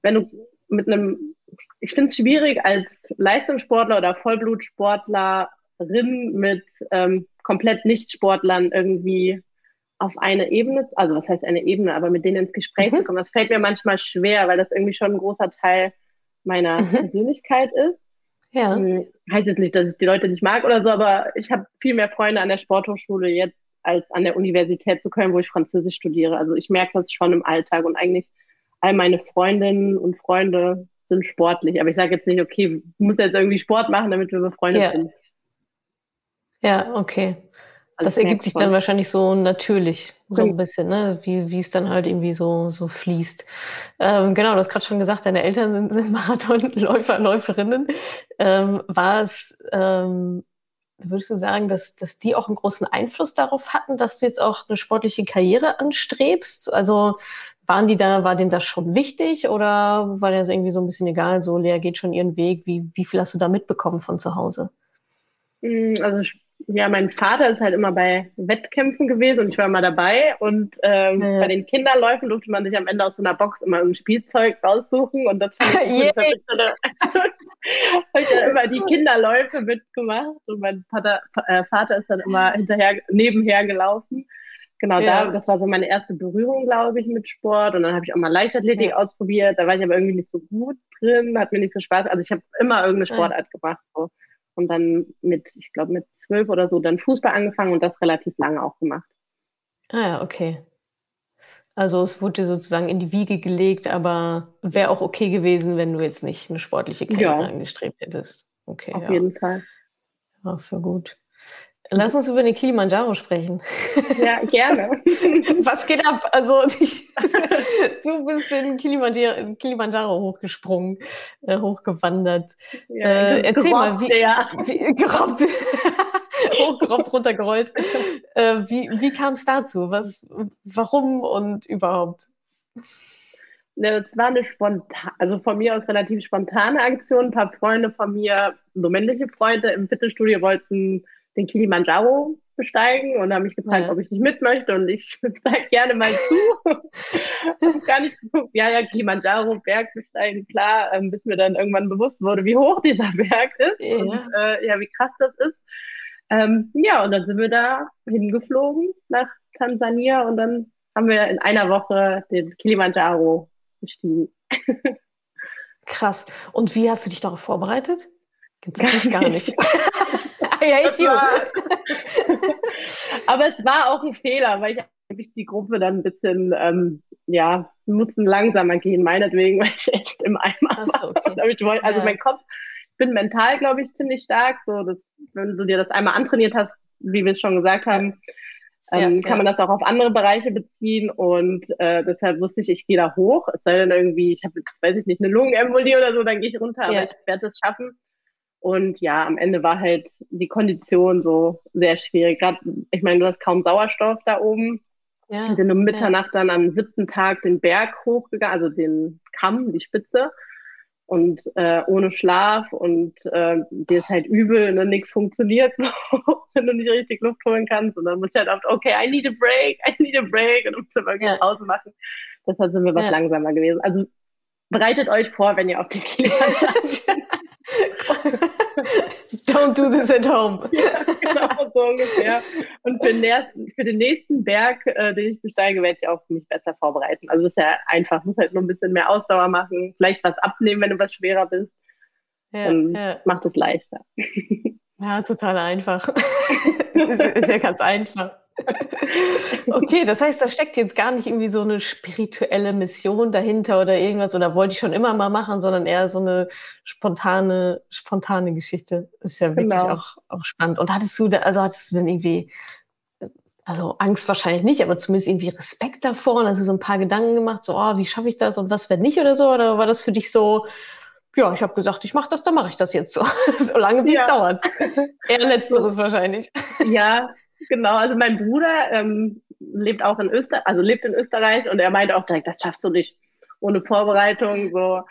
wenn du mit einem ich finde es schwierig, als Leistungssportler oder Vollblutsportlerin mit ähm, komplett Nicht-Sportlern irgendwie auf eine Ebene, also was heißt eine Ebene, aber mit denen ins Gespräch mhm. zu kommen. Das fällt mir manchmal schwer, weil das irgendwie schon ein großer Teil meiner mhm. Persönlichkeit ist. Ja. Hm, heißt jetzt nicht, dass ich die Leute nicht mag oder so, aber ich habe viel mehr Freunde an der Sporthochschule jetzt als an der Universität zu Köln, wo ich Französisch studiere. Also ich merke das schon im Alltag und eigentlich all meine Freundinnen und Freunde sind sportlich. Aber ich sage jetzt nicht, okay, du musst jetzt irgendwie Sport machen, damit wir befreundet ja. sind. Ja, okay. Also das ergibt sich dann wahrscheinlich so natürlich, so ein bisschen, ne? wie, wie es dann halt irgendwie so, so fließt. Ähm, genau, du hast gerade schon gesagt, deine Eltern sind, sind Marathonläufer, Läuferinnen. Ähm, war es, ähm, würdest du sagen, dass, dass die auch einen großen Einfluss darauf hatten, dass du jetzt auch eine sportliche Karriere anstrebst? Also waren die da, war denen das schon wichtig oder war das irgendwie so ein bisschen egal, so Lea geht schon ihren Weg? Wie, wie viel hast du da mitbekommen von zu Hause? Mm, also ja, mein Vater ist halt immer bei Wettkämpfen gewesen und ich war immer dabei. Und ähm, ja. bei den Kinderläufen durfte man sich am Ende aus so einer Box immer ein Spielzeug raussuchen. Und das fand ich yeah. habe ich dann immer die Kinderläufe mitgemacht. Und mein Vater, äh, Vater ist dann immer hinterher, nebenher gelaufen. Genau, ja. da, das war so meine erste Berührung, glaube ich, mit Sport. Und dann habe ich auch mal Leichtathletik ja. ausprobiert. Da war ich aber irgendwie nicht so gut drin, hat mir nicht so Spaß. Also ich habe immer irgendeine Sportart ja. gemacht. So. Und dann mit, ich glaube, mit zwölf oder so dann Fußball angefangen und das relativ lange auch gemacht. Ah ja, okay. Also es wurde dir sozusagen in die Wiege gelegt, aber wäre auch okay gewesen, wenn du jetzt nicht eine sportliche Karriere angestrebt hättest. Okay. Auf jeden Fall. Ja, für gut. Lass uns über den Kilimanjaro sprechen. Ja, gerne. Was geht ab? Also, ich, du bist den Kilimanjaro, Kilimanjaro hochgesprungen, äh, hochgewandert. Ja, äh, erzähl gerobbt, mal, wie, ja. wie gerobbt, hochgerobbt, runtergerollt. Äh, wie wie kam es dazu? Was, warum und überhaupt? Ja, das war eine spontan, also von mir aus relativ spontane Aktion. Ein paar Freunde von mir, so männliche Freunde im Fitnessstudio wollten den Kilimanjaro besteigen und haben mich gefragt, ja. ob ich nicht mit möchte und ich sage gerne mal zu. Gar nicht ja, ja, Kilimanjaro, Berg besteigen, klar, ähm, bis mir dann irgendwann bewusst wurde, wie hoch dieser Berg ist ja. und äh, ja, wie krass das ist. Ähm, ja, und dann sind wir da hingeflogen nach Tansania und dann haben wir in einer Woche den Kilimanjaro bestiegen. Krass. Und wie hast du dich darauf vorbereitet? Gibt's eigentlich gar nicht. Hate you. Aber es war auch ein Fehler, weil ich eigentlich die Gruppe dann ein bisschen, ähm, ja, mussten langsamer gehen, meinetwegen, weil ich echt im Eimer so, okay. war. Ich wollte, also ja. mein Kopf, ich bin mental, glaube ich, ziemlich stark. So, dass, wenn du dir das einmal antrainiert hast, wie wir es schon gesagt haben, ähm, ja, kann man das auch auf andere Bereiche beziehen und äh, deshalb wusste ich, ich gehe da hoch. Es sei denn irgendwie, ich habe weiß ich nicht, eine Lungenembolie oder so, dann gehe ich runter, aber ich werde es schaffen. Und ja, am Ende war halt die Kondition so sehr schwierig. Gerade, ich meine, du hast kaum Sauerstoff da oben. Ja, wir sind um Mitternacht ja. dann am siebten Tag den Berg hochgegangen, also den Kamm, die Spitze. Und äh, ohne Schlaf und äh, dir ist halt übel und dann nichts funktioniert, wenn du nicht richtig Luft holen kannst. Und dann musst du halt oft, okay, I need a break, I need a break und musst dann irgendwie ja. Pause machen. Deshalb sind wir was ja. langsamer gewesen. Also bereitet euch vor, wenn ihr auf die Kilometer Don't do this at home. ja, genau, so ungefähr. Und für den, nächsten, für den nächsten Berg, äh, den ich besteige, werde ich auch mich besser vorbereiten. Also das ist ja einfach, muss halt nur ein bisschen mehr Ausdauer machen, vielleicht was abnehmen, wenn du was schwerer bist. Ja, und ja. Das macht es leichter. Ja, total einfach. ist, ist ja ganz einfach. Okay, das heißt, da steckt jetzt gar nicht irgendwie so eine spirituelle Mission dahinter oder irgendwas oder wollte ich schon immer mal machen, sondern eher so eine spontane, spontane Geschichte. Ist ja wirklich genau. auch, auch spannend. Und hattest du da, also hattest du denn irgendwie, also Angst wahrscheinlich nicht, aber zumindest irgendwie Respekt davor und hast du so ein paar Gedanken gemacht, so, oh, wie schaffe ich das und was wird nicht oder so? Oder war das für dich so, ja, ich habe gesagt, ich mache das, dann mache ich das jetzt so. so lange, wie ja. es dauert. Eher letzteres wahrscheinlich. Ja, genau. Also mein Bruder ähm, lebt auch in Österreich, also lebt in Österreich und er meinte auch direkt, das schaffst du nicht ohne Vorbereitung. So.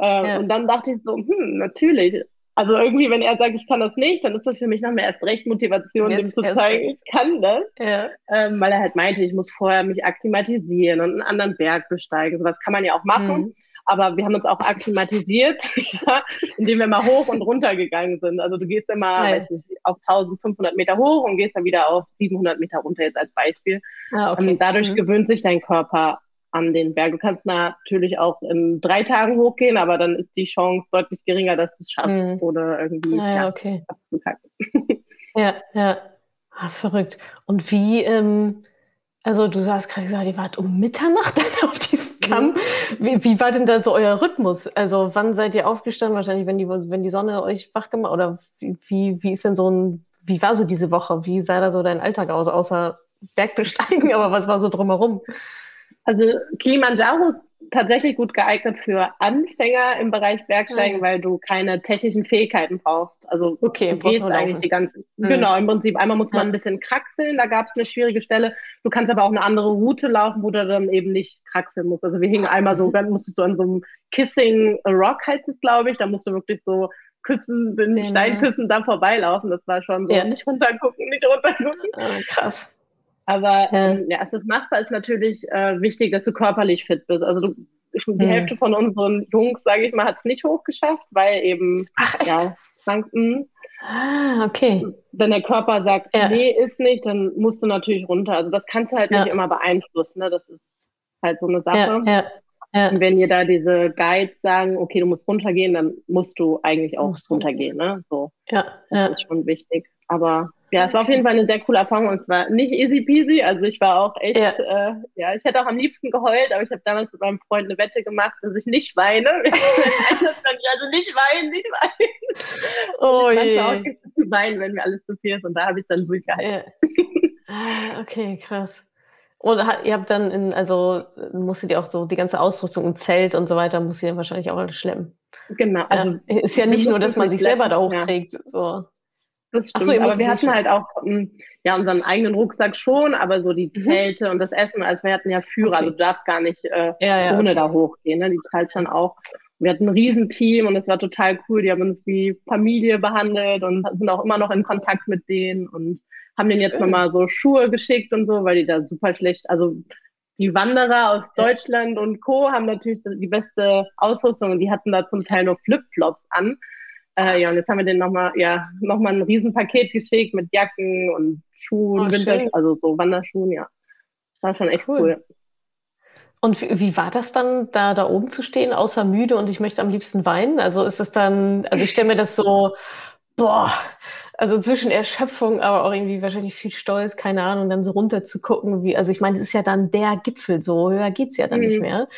Ähm, ja. Und dann dachte ich so, hm, natürlich. Also irgendwie, wenn er sagt, ich kann das nicht, dann ist das für mich noch mehr erst recht Motivation, Jetzt dem zu zeigen, ich kann das. Ja. Ähm, weil er halt meinte, ich muss vorher mich akklimatisieren und einen anderen Berg besteigen. Sowas kann man ja auch machen. Mhm. Aber wir haben uns auch akklimatisiert, indem wir mal hoch und runter gegangen sind. Also du gehst immer weiß nicht, auf 1500 Meter hoch und gehst dann wieder auf 700 Meter runter jetzt als Beispiel. Ah, okay. Und dadurch mhm. gewöhnt sich dein Körper an den Berg. Du kannst natürlich auch in drei Tagen hochgehen, aber dann ist die Chance deutlich geringer, dass du es schaffst mhm. oder irgendwie ah, ja, okay. ja, ja. Ah, verrückt. Und wie, ähm, also du hast gerade gesagt, ihr wart um Mitternacht auf diesem Kamm. Wie, wie, war denn da so euer Rhythmus? Also wann seid ihr aufgestanden? Wahrscheinlich, wenn die, wenn die Sonne euch wach gemacht Oder wie, wie, ist denn so ein, wie war so diese Woche? Wie sah da so dein Alltag aus, außer Bergbesteigen? Aber was war so drumherum? Also Kilimanjaro tatsächlich gut geeignet für Anfänger im Bereich Bergsteigen, mhm. weil du keine technischen Fähigkeiten brauchst. Also okay, du gehst eigentlich die ganze. Mhm. Genau, im Prinzip einmal muss man ja. ein bisschen kraxeln, da gab es eine schwierige Stelle. Du kannst aber auch eine andere Route laufen, wo du dann eben nicht kraxeln musst. Also wir hingen einmal so, dann musstest du an so einem Kissing Rock heißt es, glaube ich. Da musst du wirklich so Küssen, den Steinküssen da vorbeilaufen. Das war schon so, ja. nicht runtergucken, nicht runtergucken. Ah, krass. Aber ja. Ähm, ja, es ist machbar, ist natürlich äh, wichtig, dass du körperlich fit bist. Also du, die mhm. Hälfte von unseren Jungs, sage ich mal, hat es nicht hochgeschafft, weil eben Ach, echt? ja, Kranken. Ah, okay. Wenn der Körper sagt, ja. nee, ist nicht, dann musst du natürlich runter. Also das kannst du halt ja. nicht immer beeinflussen. Ne? Das ist halt so eine Sache. Ja, ja. Und wenn dir da diese Guides sagen, okay, du musst runtergehen, dann musst du eigentlich auch runtergehen. Ne? So. Ja, das ist schon wichtig. Aber ja, es war auf jeden Fall eine sehr coole Erfahrung und zwar nicht easy peasy. Also ich war auch echt, ja, äh, ja ich hätte auch am liebsten geheult, aber ich habe damals mit meinem Freund eine Wette gemacht, dass ich nicht weine. also nicht weinen, nicht weinen. Oh ich je. auch zu weinen, wenn mir alles zu viel ist und da habe ich dann durchgehalten. Ja. Ah, okay, krass. Und ihr habt dann, in, also musstet ihr auch so die ganze Ausrüstung und Zelt und so weiter, musst ihr dann wahrscheinlich auch alles schleppen. Genau. Also ja. ist ja nicht nur, dass man sich selber da hochträgt. Ja. So. Das stimmt, so, aber wir hatten halt auch hm, ja unseren eigenen Rucksack schon, aber so die mhm. Zelte und das Essen, also wir hatten ja Führer, okay. also du darfst gar nicht äh, ja, ja, ohne okay. da hochgehen, ne? die zahlst dann auch. Wir hatten ein Riesenteam und es war total cool, die haben uns wie Familie behandelt und sind auch immer noch in Kontakt mit denen und haben denen jetzt nochmal so Schuhe geschickt und so, weil die da super schlecht, also die Wanderer aus Deutschland und Co. haben natürlich die beste Ausrüstung und die hatten da zum Teil nur Flipflops an. Äh, ja, und jetzt haben wir den nochmal, ja, nochmal ein Riesenpaket geschickt mit Jacken und Schuhen, oh, Winter, also so Wanderschuhen, ja. Das war schon echt cool. cool. Und wie war das dann, da, da oben zu stehen, außer müde und ich möchte am liebsten weinen? Also ist es dann, also ich stelle mir das so, boah, also zwischen Erschöpfung, aber auch irgendwie wahrscheinlich viel Stolz, keine Ahnung, dann so runter zu gucken, wie, also ich meine, es ist ja dann der Gipfel, so höher geht's ja dann mhm. nicht mehr.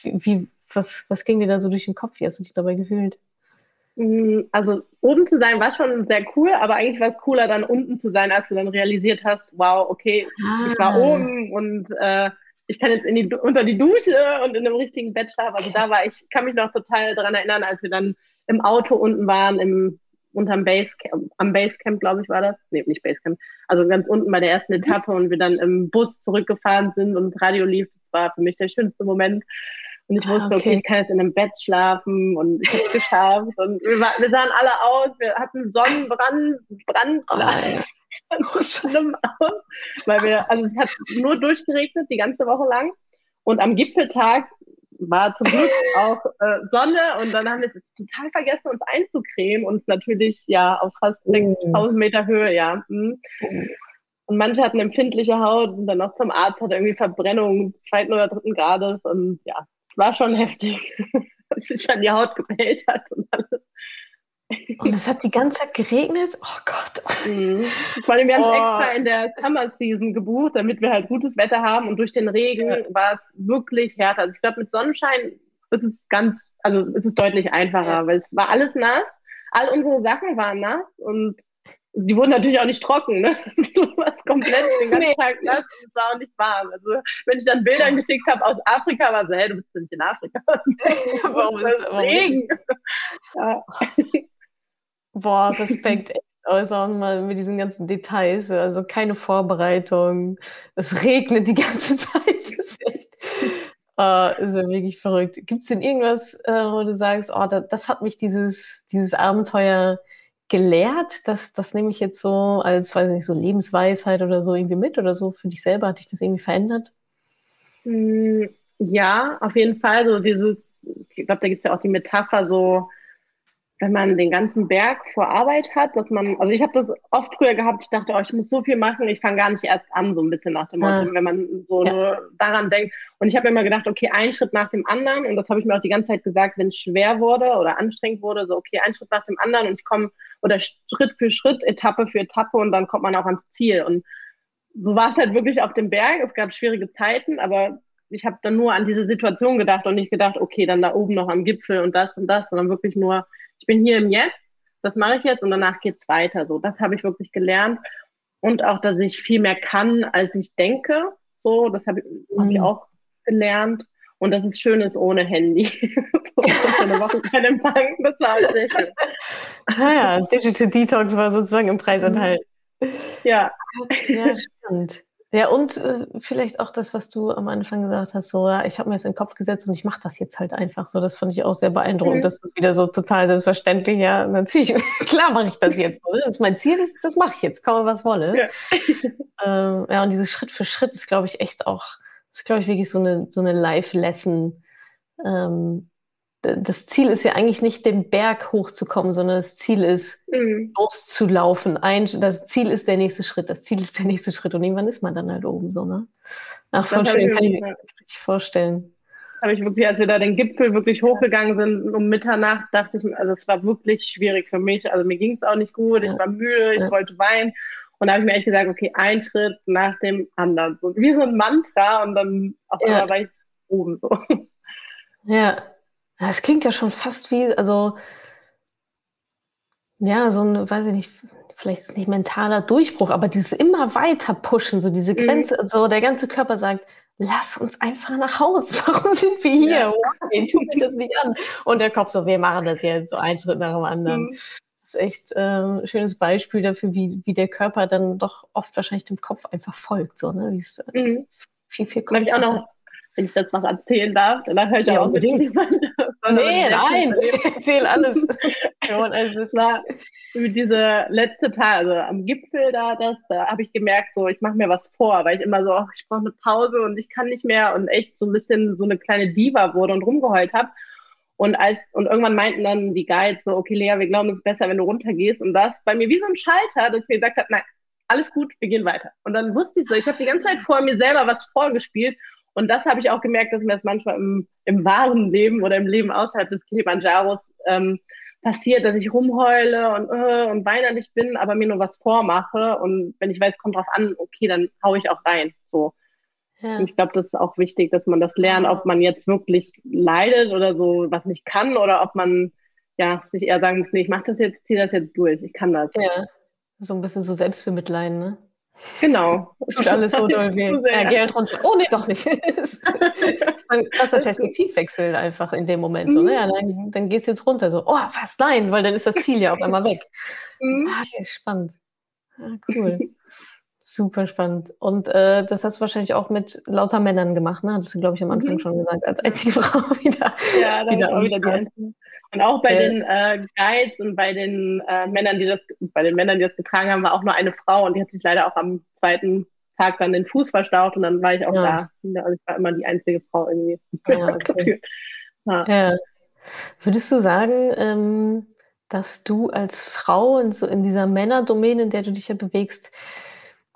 Wie, wie, was, was ging dir da so durch den Kopf? Wie hast du dich dabei gefühlt? Mm, also oben zu sein war schon sehr cool, aber eigentlich war es cooler, dann unten zu sein, als du dann realisiert hast, wow, okay, ah. ich war ah. oben und äh, ich kann jetzt in die, unter die Dusche und in einem richtigen Bett schlafen. Also da war ich, kann mich noch total daran erinnern, als wir dann im Auto unten waren, im, unterm Basecamp, am Basecamp, glaube ich, war das. Nee, nicht Basecamp. Also ganz unten bei der ersten mhm. Etappe und wir dann im Bus zurückgefahren sind und das Radio lief. Das war für mich der schönste Moment. Und ich wusste, okay. okay, ich kann jetzt in einem Bett schlafen und ich habe es geschafft. Und wir, war, wir, sahen alle aus, wir hatten Sonnenbrand, Brand, oh, oh, schlimm aus, weil wir, also es hat nur durchgeregnet die ganze Woche lang. Und am Gipfeltag war zum Glück auch äh, Sonne und dann haben wir es total vergessen, uns einzucremen und natürlich ja auf fast 6000 mm. Meter Höhe, ja. Mhm. Und manche hatten empfindliche Haut, sind dann noch zum Arzt, hat irgendwie Verbrennung zweiten oder dritten Grades und ja, es war schon heftig, als sich dann die Haut gebellt hat und alles. Und es hat die ganze Zeit geregnet. Oh Gott. Mhm. Vor allem, wir haben oh. extra in der Summer Season gebucht, damit wir halt gutes Wetter haben. Und durch den Regen ja. war es wirklich härter. Also ich glaube, mit Sonnenschein ist es ganz, also ist es deutlich einfacher, ja. weil es war alles nass. All unsere Sachen waren nass und die wurden natürlich auch nicht trocken, ne? Du warst komplett den ganzen nee. Tag nass und es war auch nicht warm. Also wenn ich dann Bilder geschickt habe aus Afrika, war so, hey, du bist nicht in Afrika. warum ist das Regen? Ja. Boah, Respekt. Also auch mal mit diesen ganzen Details, also keine Vorbereitung. Es regnet die ganze Zeit. Das ist echt, äh, ist ja wirklich verrückt. Gibt es denn irgendwas, äh, wo du sagst, oh, das, das hat mich dieses, dieses Abenteuer gelehrt? Das, das nehme ich jetzt so als, weiß nicht, so Lebensweisheit oder so irgendwie mit oder so für dich selber? Hat dich das irgendwie verändert? Hm, ja, auf jeden Fall. So dieses, ich glaube, da gibt es ja auch die Metapher so, wenn man den ganzen Berg vor Arbeit hat, dass man, also ich habe das oft früher gehabt, ich dachte, oh, ich muss so viel machen, ich fange gar nicht erst an, so ein bisschen nach dem Motto, ja. wenn man so ja. daran denkt. Und ich habe immer gedacht, okay, ein Schritt nach dem anderen, und das habe ich mir auch die ganze Zeit gesagt, wenn es schwer wurde oder anstrengend wurde, so okay, ein Schritt nach dem anderen und ich komme, oder Schritt für Schritt, Etappe für Etappe und dann kommt man auch ans Ziel. Und so war es halt wirklich auf dem Berg. Es gab schwierige Zeiten, aber ich habe dann nur an diese Situation gedacht und nicht gedacht, okay, dann da oben noch am Gipfel und das und das, sondern wirklich nur, ich bin hier im Jetzt, das mache ich jetzt und danach geht's weiter. So, das habe ich wirklich gelernt. Und auch, dass ich viel mehr kann, als ich denke. So, das habe ich, hab ich mhm. auch gelernt. Und dass es schön ist ohne Handy. eine Woche kein Empfang, das war auch sehr schön. Ah ja, Digital Detox war sozusagen im Preis enthalten. Ja. Ja, stimmt. Ja, und äh, vielleicht auch das, was du am Anfang gesagt hast, so, ja, ich habe mir das in den Kopf gesetzt und ich mache das jetzt halt einfach so. Das fand ich auch sehr beeindruckend. Mhm. Das ist wieder so total selbstverständlich. Ja, natürlich, klar mache ich das jetzt. So, ne? Das ist mein Ziel, das, das mache ich jetzt, komme was wolle. Ja. ähm, ja, und dieses Schritt für Schritt ist, glaube ich, echt auch, ist, glaube ich, wirklich so eine, so eine Live-Lesson. Ähm, das Ziel ist ja eigentlich nicht, den Berg hochzukommen, sondern das Ziel ist, mhm. loszulaufen. Ein, das Ziel ist der nächste Schritt. Das Ziel ist der nächste Schritt. Und irgendwann ist man dann halt oben so, ne? Ach, voll schön, kann ich mir richtig vorstellen. Habe ich wirklich, als wir da den Gipfel wirklich hochgegangen sind, um Mitternacht, dachte ich, also es war wirklich schwierig für mich. Also mir ging es auch nicht gut, ja. ich war müde, ich ja. wollte weinen. Und da habe ich mir echt gesagt, okay, ein Schritt nach dem anderen. So wie so ein Mantra und dann auf einmal ja. war ich oben so. Ja, das klingt ja schon fast wie, also, ja, so ein, weiß ich nicht, vielleicht ist es nicht mentaler Durchbruch, aber dieses immer weiter pushen, so diese mhm. Grenze, mhm. so der ganze Körper sagt, lass uns einfach nach Hause. Warum sind wir hier? Ja. Okay, tu mir das nicht an. Und der Kopf so, wir machen das jetzt, so einen Schritt nach dem anderen. Mhm. Ist echt äh, ein schönes Beispiel dafür, wie, wie der Körper dann doch oft wahrscheinlich dem Kopf einfach folgt, so, ne? Wie es äh, mhm. viel, viel Kopf. ich auch noch wenn ich das noch erzählen darf, dann höre ich ja, auch unbedingt. Nee, nein, erzähl alles. Wir wollen alles wissen. War diese letzte Tag, also am Gipfel da, das, da habe ich gemerkt, so ich mache mir was vor, weil ich immer so, oh, ich brauche eine Pause und ich kann nicht mehr und echt so ein bisschen so eine kleine Diva wurde und rumgeheult habe. Und als, und irgendwann meinten dann die Guides so, okay, Lea, wir glauben, es ist besser, wenn du runtergehst. Und das bei mir wie so ein Schalter, dass mir gesagt hat, nein, alles gut, wir gehen weiter. Und dann wusste ich so, ich habe die ganze Zeit vor mir selber was vorgespielt und das habe ich auch gemerkt, dass mir das manchmal im, im wahren Leben oder im Leben außerhalb des Kilimanjaros ähm, passiert, dass ich rumheule und, äh, und weinerlich bin, aber mir nur was vormache. Und wenn ich weiß, kommt drauf an, okay, dann haue ich auch rein. So. Ja. Ich glaube, das ist auch wichtig, dass man das lernt, ob man jetzt wirklich leidet oder so was nicht kann oder ob man ja sich eher sagen muss, nee, ich mache das jetzt, ziehe das jetzt durch, ich kann das. Ja, so ein bisschen so Selbstbemitleiden, ne? Genau. Tut alles so doll weh. Ja, geh halt runter. Oh nee, doch nicht. das ist ein krasser Perspektivwechsel einfach in dem Moment. So, ne? Ja, dann, dann gehst du jetzt runter. So, oh, fast nein, weil dann ist das Ziel ja auf einmal weg. Mhm. Ah, okay, spannend. Ja, cool. Super spannend. Und äh, das hast du wahrscheinlich auch mit lauter Männern gemacht, ne? Hattest du, glaube ich, am Anfang mhm. schon gesagt, als einzige Frau wieder. Ja, wieder, auch wieder die einzige. Und auch bei äh, den äh, Guides und bei den äh, Männern, die das, bei den Männern, die das getragen haben, war auch nur eine Frau und die hat sich leider auch am zweiten Tag dann den Fuß verstaucht und dann war ich auch ja. da. Also ich war immer die einzige Frau irgendwie. Ja, okay. ja. ja. Würdest du sagen, ähm, dass du als Frau in, so in dieser Männerdomäne, in der du dich ja bewegst,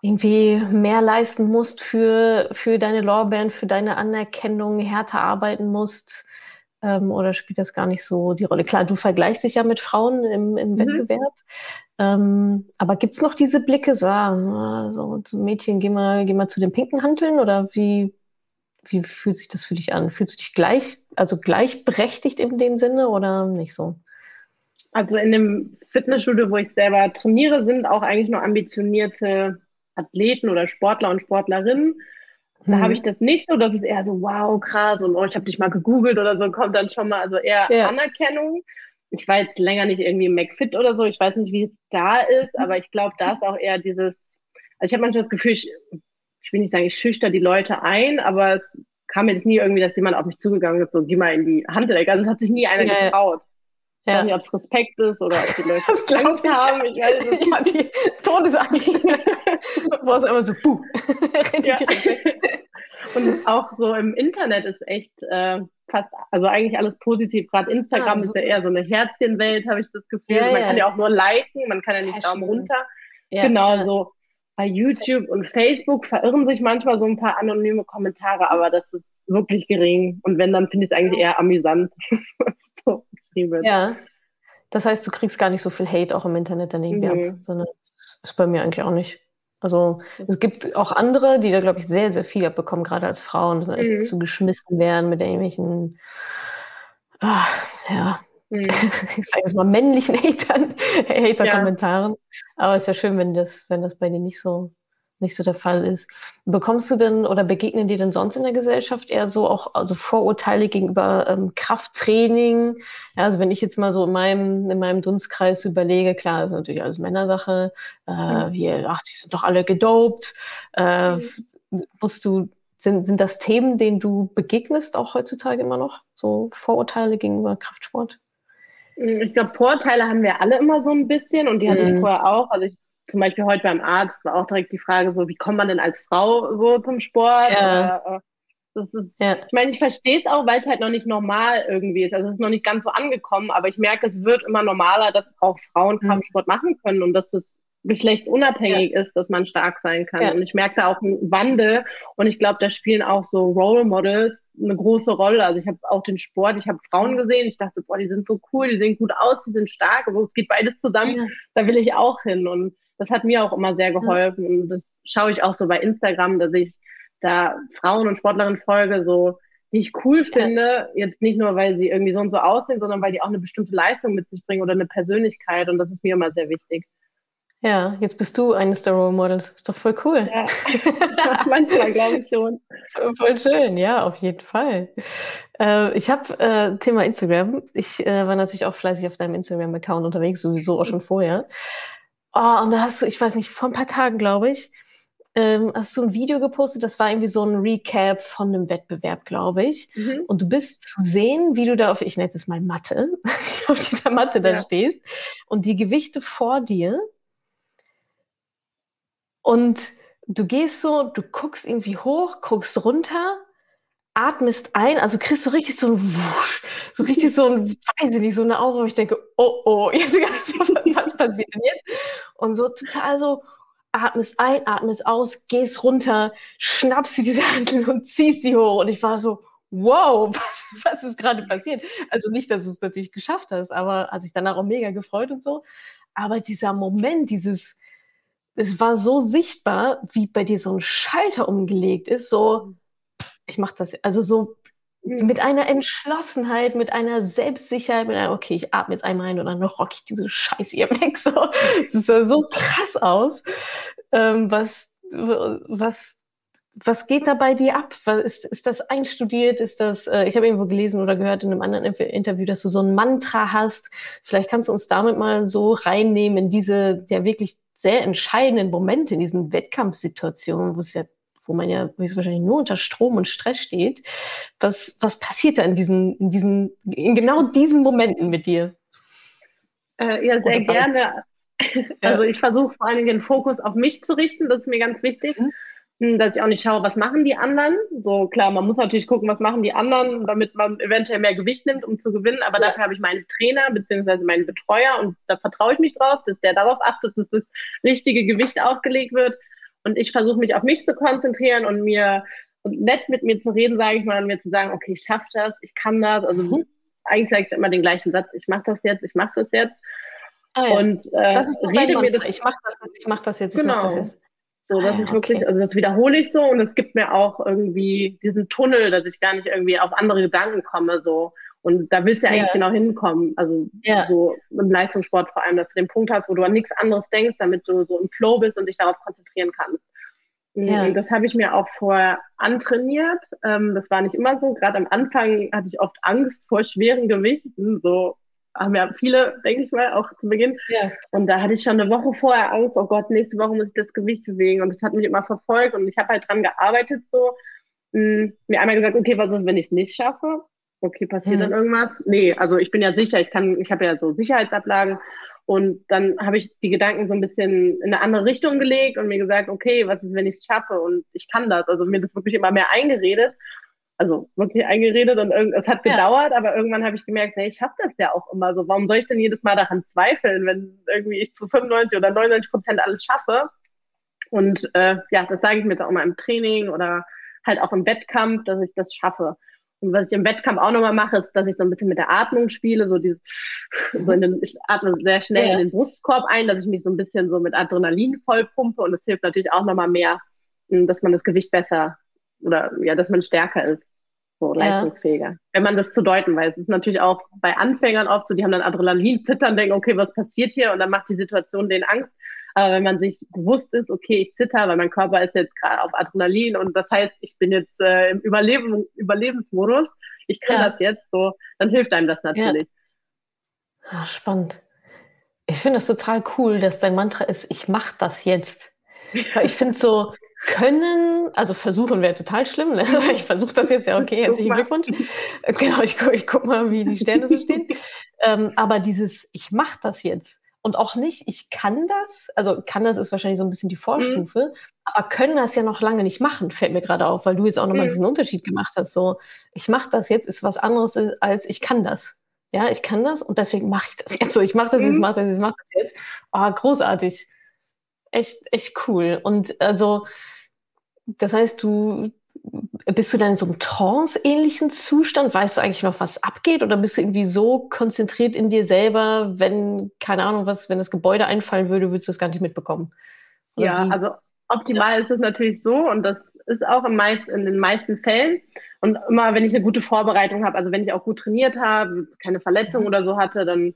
irgendwie mehr leisten musst für, für deine Lorbeeren, für deine Anerkennung, härter arbeiten musst, Ähm, oder spielt das gar nicht so die Rolle? Klar, du vergleichst dich ja mit Frauen im, im mhm. Wettbewerb. Ähm, aber gibt es noch diese Blicke, so, ah, so, Mädchen, geh mal, geh mal zu den pinken Handeln? Oder wie, wie fühlt sich das für dich an? Fühlst du dich gleich, also gleichberechtigt in dem Sinne oder nicht so? Also in dem Fitnessstudio, wo ich selber trainiere, sind auch eigentlich nur ambitionierte Athleten oder Sportler und Sportlerinnen. Da hm. habe ich das nicht so, das ist eher so, wow, krass und oh, ich habe dich mal gegoogelt oder so, kommt dann schon mal, also eher ja. Anerkennung. Ich war jetzt länger nicht irgendwie im McFit oder so, ich weiß nicht, wie es da ist, aber ich glaube, da ist auch eher dieses, also ich habe manchmal das Gefühl, ich, ich will nicht sagen, ich schüchter die Leute ein, aber es kam mir jetzt nie irgendwie, dass jemand auf mich zugegangen ist, so, geh mal in die Handelecke. Also es hat sich nie einer ja, getraut. Ja. Ich weiß nicht, ob es Respekt ist oder ob die Leute das Angst ich, haben. Ich weiß es ja, die Todesangst. Wo es immer so, puh. ja. Und auch so im Internet ist echt äh, fast, also eigentlich alles positiv. Gerade Instagram ja, ist ja eher so eine Herzchenwelt, habe ich das Gefühl. Ja, man kann ja auch nur liken, man kann ja nicht Daumen runter. genau so. Bei YouTube und Facebook verirren sich manchmal so ein paar anonyme Kommentare, aber das ist wirklich gering. Und wenn, dann finde ich es eigentlich eher amüsant. so Ja. Das heißt, du kriegst gar nicht so viel Hate auch im Internet dann irgendwie mhm. ab, sondern ist bei mir eigentlich auch nicht. Also es gibt auch andere, die da, glaube ich, sehr, sehr viel abbekommen, gerade als Frauen, die echt mhm. zugeschmissen werden mit irgendwelchen, ah, ja, mhm. ich sage jetzt mal männlichen Hatern, Hater-Kommentaren. Ja. Aber es ist ja schön, wenn das, wenn das bei dir nicht so nicht so der Fall ist. Bekommst du denn oder begegnen dir denn sonst in der Gesellschaft eher so auch also Vorurteile gegenüber ähm, Krafttraining? Ja, also wenn ich jetzt mal so in meinem, in meinem Dunstkreis überlege, klar, das ist natürlich alles Männersache, äh, mhm. wir, ach, die sind doch alle gedopt. Äh, mhm. Musst du, sind, sind das Themen, denen du begegnest, auch heutzutage immer noch? So Vorurteile gegenüber Kraftsport? Ich glaube, Vorurteile haben wir alle immer so ein bisschen und die hatte ich mhm. vorher auch. Also ich zum Beispiel heute beim Arzt war auch direkt die Frage so, wie kommt man denn als Frau so zum Sport? Ja. Oder, äh, das ist, ja. ich meine, ich verstehe es auch, weil es halt noch nicht normal irgendwie ist. Also es ist noch nicht ganz so angekommen, aber ich merke, es wird immer normaler, dass auch Frauen mhm. Kampfsport mhm. machen können und dass es geschlechtsunabhängig ja. ist, dass man stark sein kann. Ja. Und ich merke da auch einen Wandel und ich glaube, da spielen auch so Role Models eine große Rolle. Also ich habe auch den Sport, ich habe Frauen gesehen, ich dachte, boah, die sind so cool, die sehen gut aus, die sind stark. Also es geht beides zusammen, da will ich auch hin. Und das hat mir auch immer sehr geholfen. Und das schaue ich auch so bei Instagram, dass ich da Frauen und Sportlerinnen folge, so die ich cool finde, jetzt nicht nur, weil sie irgendwie so und so aussehen, sondern weil die auch eine bestimmte Leistung mit sich bringen oder eine Persönlichkeit. Und das ist mir immer sehr wichtig. Ja, jetzt bist du eines der Role Models. Ist doch voll cool. Ja, manchmal glaube ich schon. Voll schön, ja, auf jeden Fall. Äh, ich habe äh, Thema Instagram. Ich äh, war natürlich auch fleißig auf deinem Instagram-Account unterwegs, sowieso auch schon vorher. Oh, und da hast du, ich weiß nicht, vor ein paar Tagen, glaube ich, ähm, hast du ein Video gepostet, das war irgendwie so ein Recap von einem Wettbewerb, glaube ich. Mhm. Und du bist zu sehen, wie du da auf, ich nenne es mal Matte, auf dieser Matte da ja. stehst und die Gewichte vor dir. Und du gehst so, du guckst irgendwie hoch, guckst runter atmest ein, also kriegst du richtig so ein Wusch, so richtig so ein, weiß ich nicht, so eine Aura, wo ich denke, oh, oh, jetzt was passiert denn jetzt? Und so total so, atmest ein, atmest aus, gehst runter, schnappst dir diese Handel und ziehst sie hoch. Und ich war so, wow, was, was ist gerade passiert? Also nicht, dass du es natürlich geschafft hast, aber hat sich danach auch mega gefreut und so. Aber dieser Moment, dieses, es war so sichtbar, wie bei dir so ein Schalter umgelegt ist, so, ich mache das, also so mhm. Mit einer Entschlossenheit, mit einer Selbstsicherheit, mit einer, okay, ich atme jetzt einmal ein und dann rock ich diese Scheiße hier weg. So, das sah so krass aus. Ähm, was, was, was geht da bei dir ab? Ist, ist das einstudiert? Ist das, äh, ich habe irgendwo gelesen oder gehört in einem anderen Interview, dass du so ein Mantra hast. Vielleicht kannst du uns damit mal so reinnehmen in diese ja wirklich sehr entscheidenden Momente, in diesen Wettkampfsituationen, wo es ja wo man ja wahrscheinlich nur unter Strom und Stress steht. Was, was passiert da in diesen, in diesen, in genau diesen Momenten mit dir? Äh, ja, sehr gerne. Also ich versuche vor allen Dingen den Fokus auf mich zu richten, das ist mir ganz wichtig. Mhm hm, dass ich auch nicht schaue, was machen die anderen. So klar, man muss natürlich gucken, was machen die anderen, damit man eventuell mehr Gewicht nimmt, um zu gewinnen. Aber ja. dafür habe ich meinen Trainer bzw. meinen Betreuer und da vertraue ich mich drauf, dass der darauf achtet, dass das richtige Gewicht aufgelegt wird. Und ich versuche mich auf mich zu konzentrieren und mir und nett mit mir zu reden, sage ich mal, und mir zu sagen, okay, ich schaffe das, ich kann das. Also mhm. eigentlich sage ich immer den gleichen Satz, ich mache das jetzt, ich mache das jetzt. Ah, ja. Und äh, das ist rede mir das. Ich mache das jetzt, ich mache das jetzt, ich genau. mache das jetzt. So, dass ah, ich wirklich, okay. also das wiederhole ich so und es gibt mir auch irgendwie diesen Tunnel, dass ich gar nicht irgendwie auf andere Gedanken komme. So. Und da willst du ja eigentlich genau hinkommen. Also ja. so im Leistungssport vor allem, dass du den Punkt hast, wo du an nichts anderes denkst, damit du so im Flow bist und dich darauf konzentrieren kannst. Ja. Und das habe ich mir auch vorher antrainiert. Ähm, das war nicht immer so. Gerade am Anfang hatte ich oft Angst vor schweren Gewichten. So haben ja viele, denke ich mal, auch zu Beginn. Ja. Und da hatte ich schon eine Woche vorher Angst, oh Gott, nächste Woche muss ich das Gewicht bewegen. Und das hat mich immer verfolgt und ich habe halt dran gearbeitet so. Mh, hm, mir einmal gesagt, okay, was ist, wenn ich es nicht schaffe? Okay, passiert hm. dann irgendwas? Nee, also ich bin ja sicher, ich kann, ich habe ja so Sicherheitsablagen. Und dann habe ich die Gedanken so ein bisschen in eine andere Richtung gelegt und mir gesagt, okay, was ist, wenn ich es schaffe? Und ich kann das. Also mir das wirklich immer mehr eingeredet also wirklich eingeredet und es hat gedauert, ja. aber irgendwann habe ich gemerkt, hey, ich habe das ja auch immer so. Warum soll ich denn jedes Mal daran zweifeln, wenn irgendwie ich zu 95 oder 99 Prozent alles schaffe? Und äh, ja, das sage ich mir jetzt auch mal im Training oder halt auch im Wettkampf, dass ich das schaffe. Und was ich im Wettkampf auch nochmal mache, ist, dass ich so ein bisschen mit der Atmung spiele, so dieses, so in den, ich atme sehr schnell ja. in den Brustkorb ein, dass ich mich so ein bisschen so mit Adrenalin vollpumpe und das hilft natürlich auch nochmal mehr, dass man das Gewicht besser oder ja, dass man stärker ist so leistungsfähiger. Ja. Wenn man das zu deuten weiß. Es ist natürlich auch bei Anfängern oft so, die haben dann Adrenalin, zittern, denken, okay, was passiert hier? Und dann macht die Situation denen Angst. Aber wenn man sich bewusst ist, okay, ich zitter, weil mein Körper ist jetzt gerade auf Adrenalin und das heißt, ich bin jetzt äh, im Überleben, Überlebensmodus, ich kann ja. das jetzt so, dann hilft einem das natürlich. Ja. Ah, spannend. Ich finde es total cool, dass dein Mantra ist, ich mache das jetzt. Weil ich finde so, können, also versuchen wäre total schlimm, ne? ich versuche das jetzt ja, okay, herzlichen Glückwunsch. Genau, ich, ich gucke mal, wie die Sterne so stehen. ähm, aber dieses, ich mache das jetzt und auch nicht, ich kann das, also kann das ist wahrscheinlich so ein bisschen die Vorstufe, mhm. aber können das ja noch lange nicht machen, fällt mir gerade auf, weil du jetzt auch nochmal mhm. diesen Unterschied gemacht hast. So, ich mache das jetzt, ist was anderes als ich kann das. Ja, ich kann das und deswegen mache ich das jetzt so. Ich mache das jetzt, mhm. mache das jetzt, mache das jetzt. Oh, großartig echt, echt cool. Und also, das heißt, du bist du dann in so einem Trance-ähnlichen Zustand? Weißt du eigentlich noch, was abgeht? Oder bist du irgendwie so konzentriert in dir selber, wenn, keine Ahnung, was, wenn das Gebäude einfallen würde, würdest du es gar nicht mitbekommen? Oder ja, wie? also optimal ja. ist es natürlich so und das ist auch im meist, in den meisten Fällen. Und immer, wenn ich eine gute Vorbereitung habe, also wenn ich auch gut trainiert habe, keine Verletzung mhm. oder so hatte, dann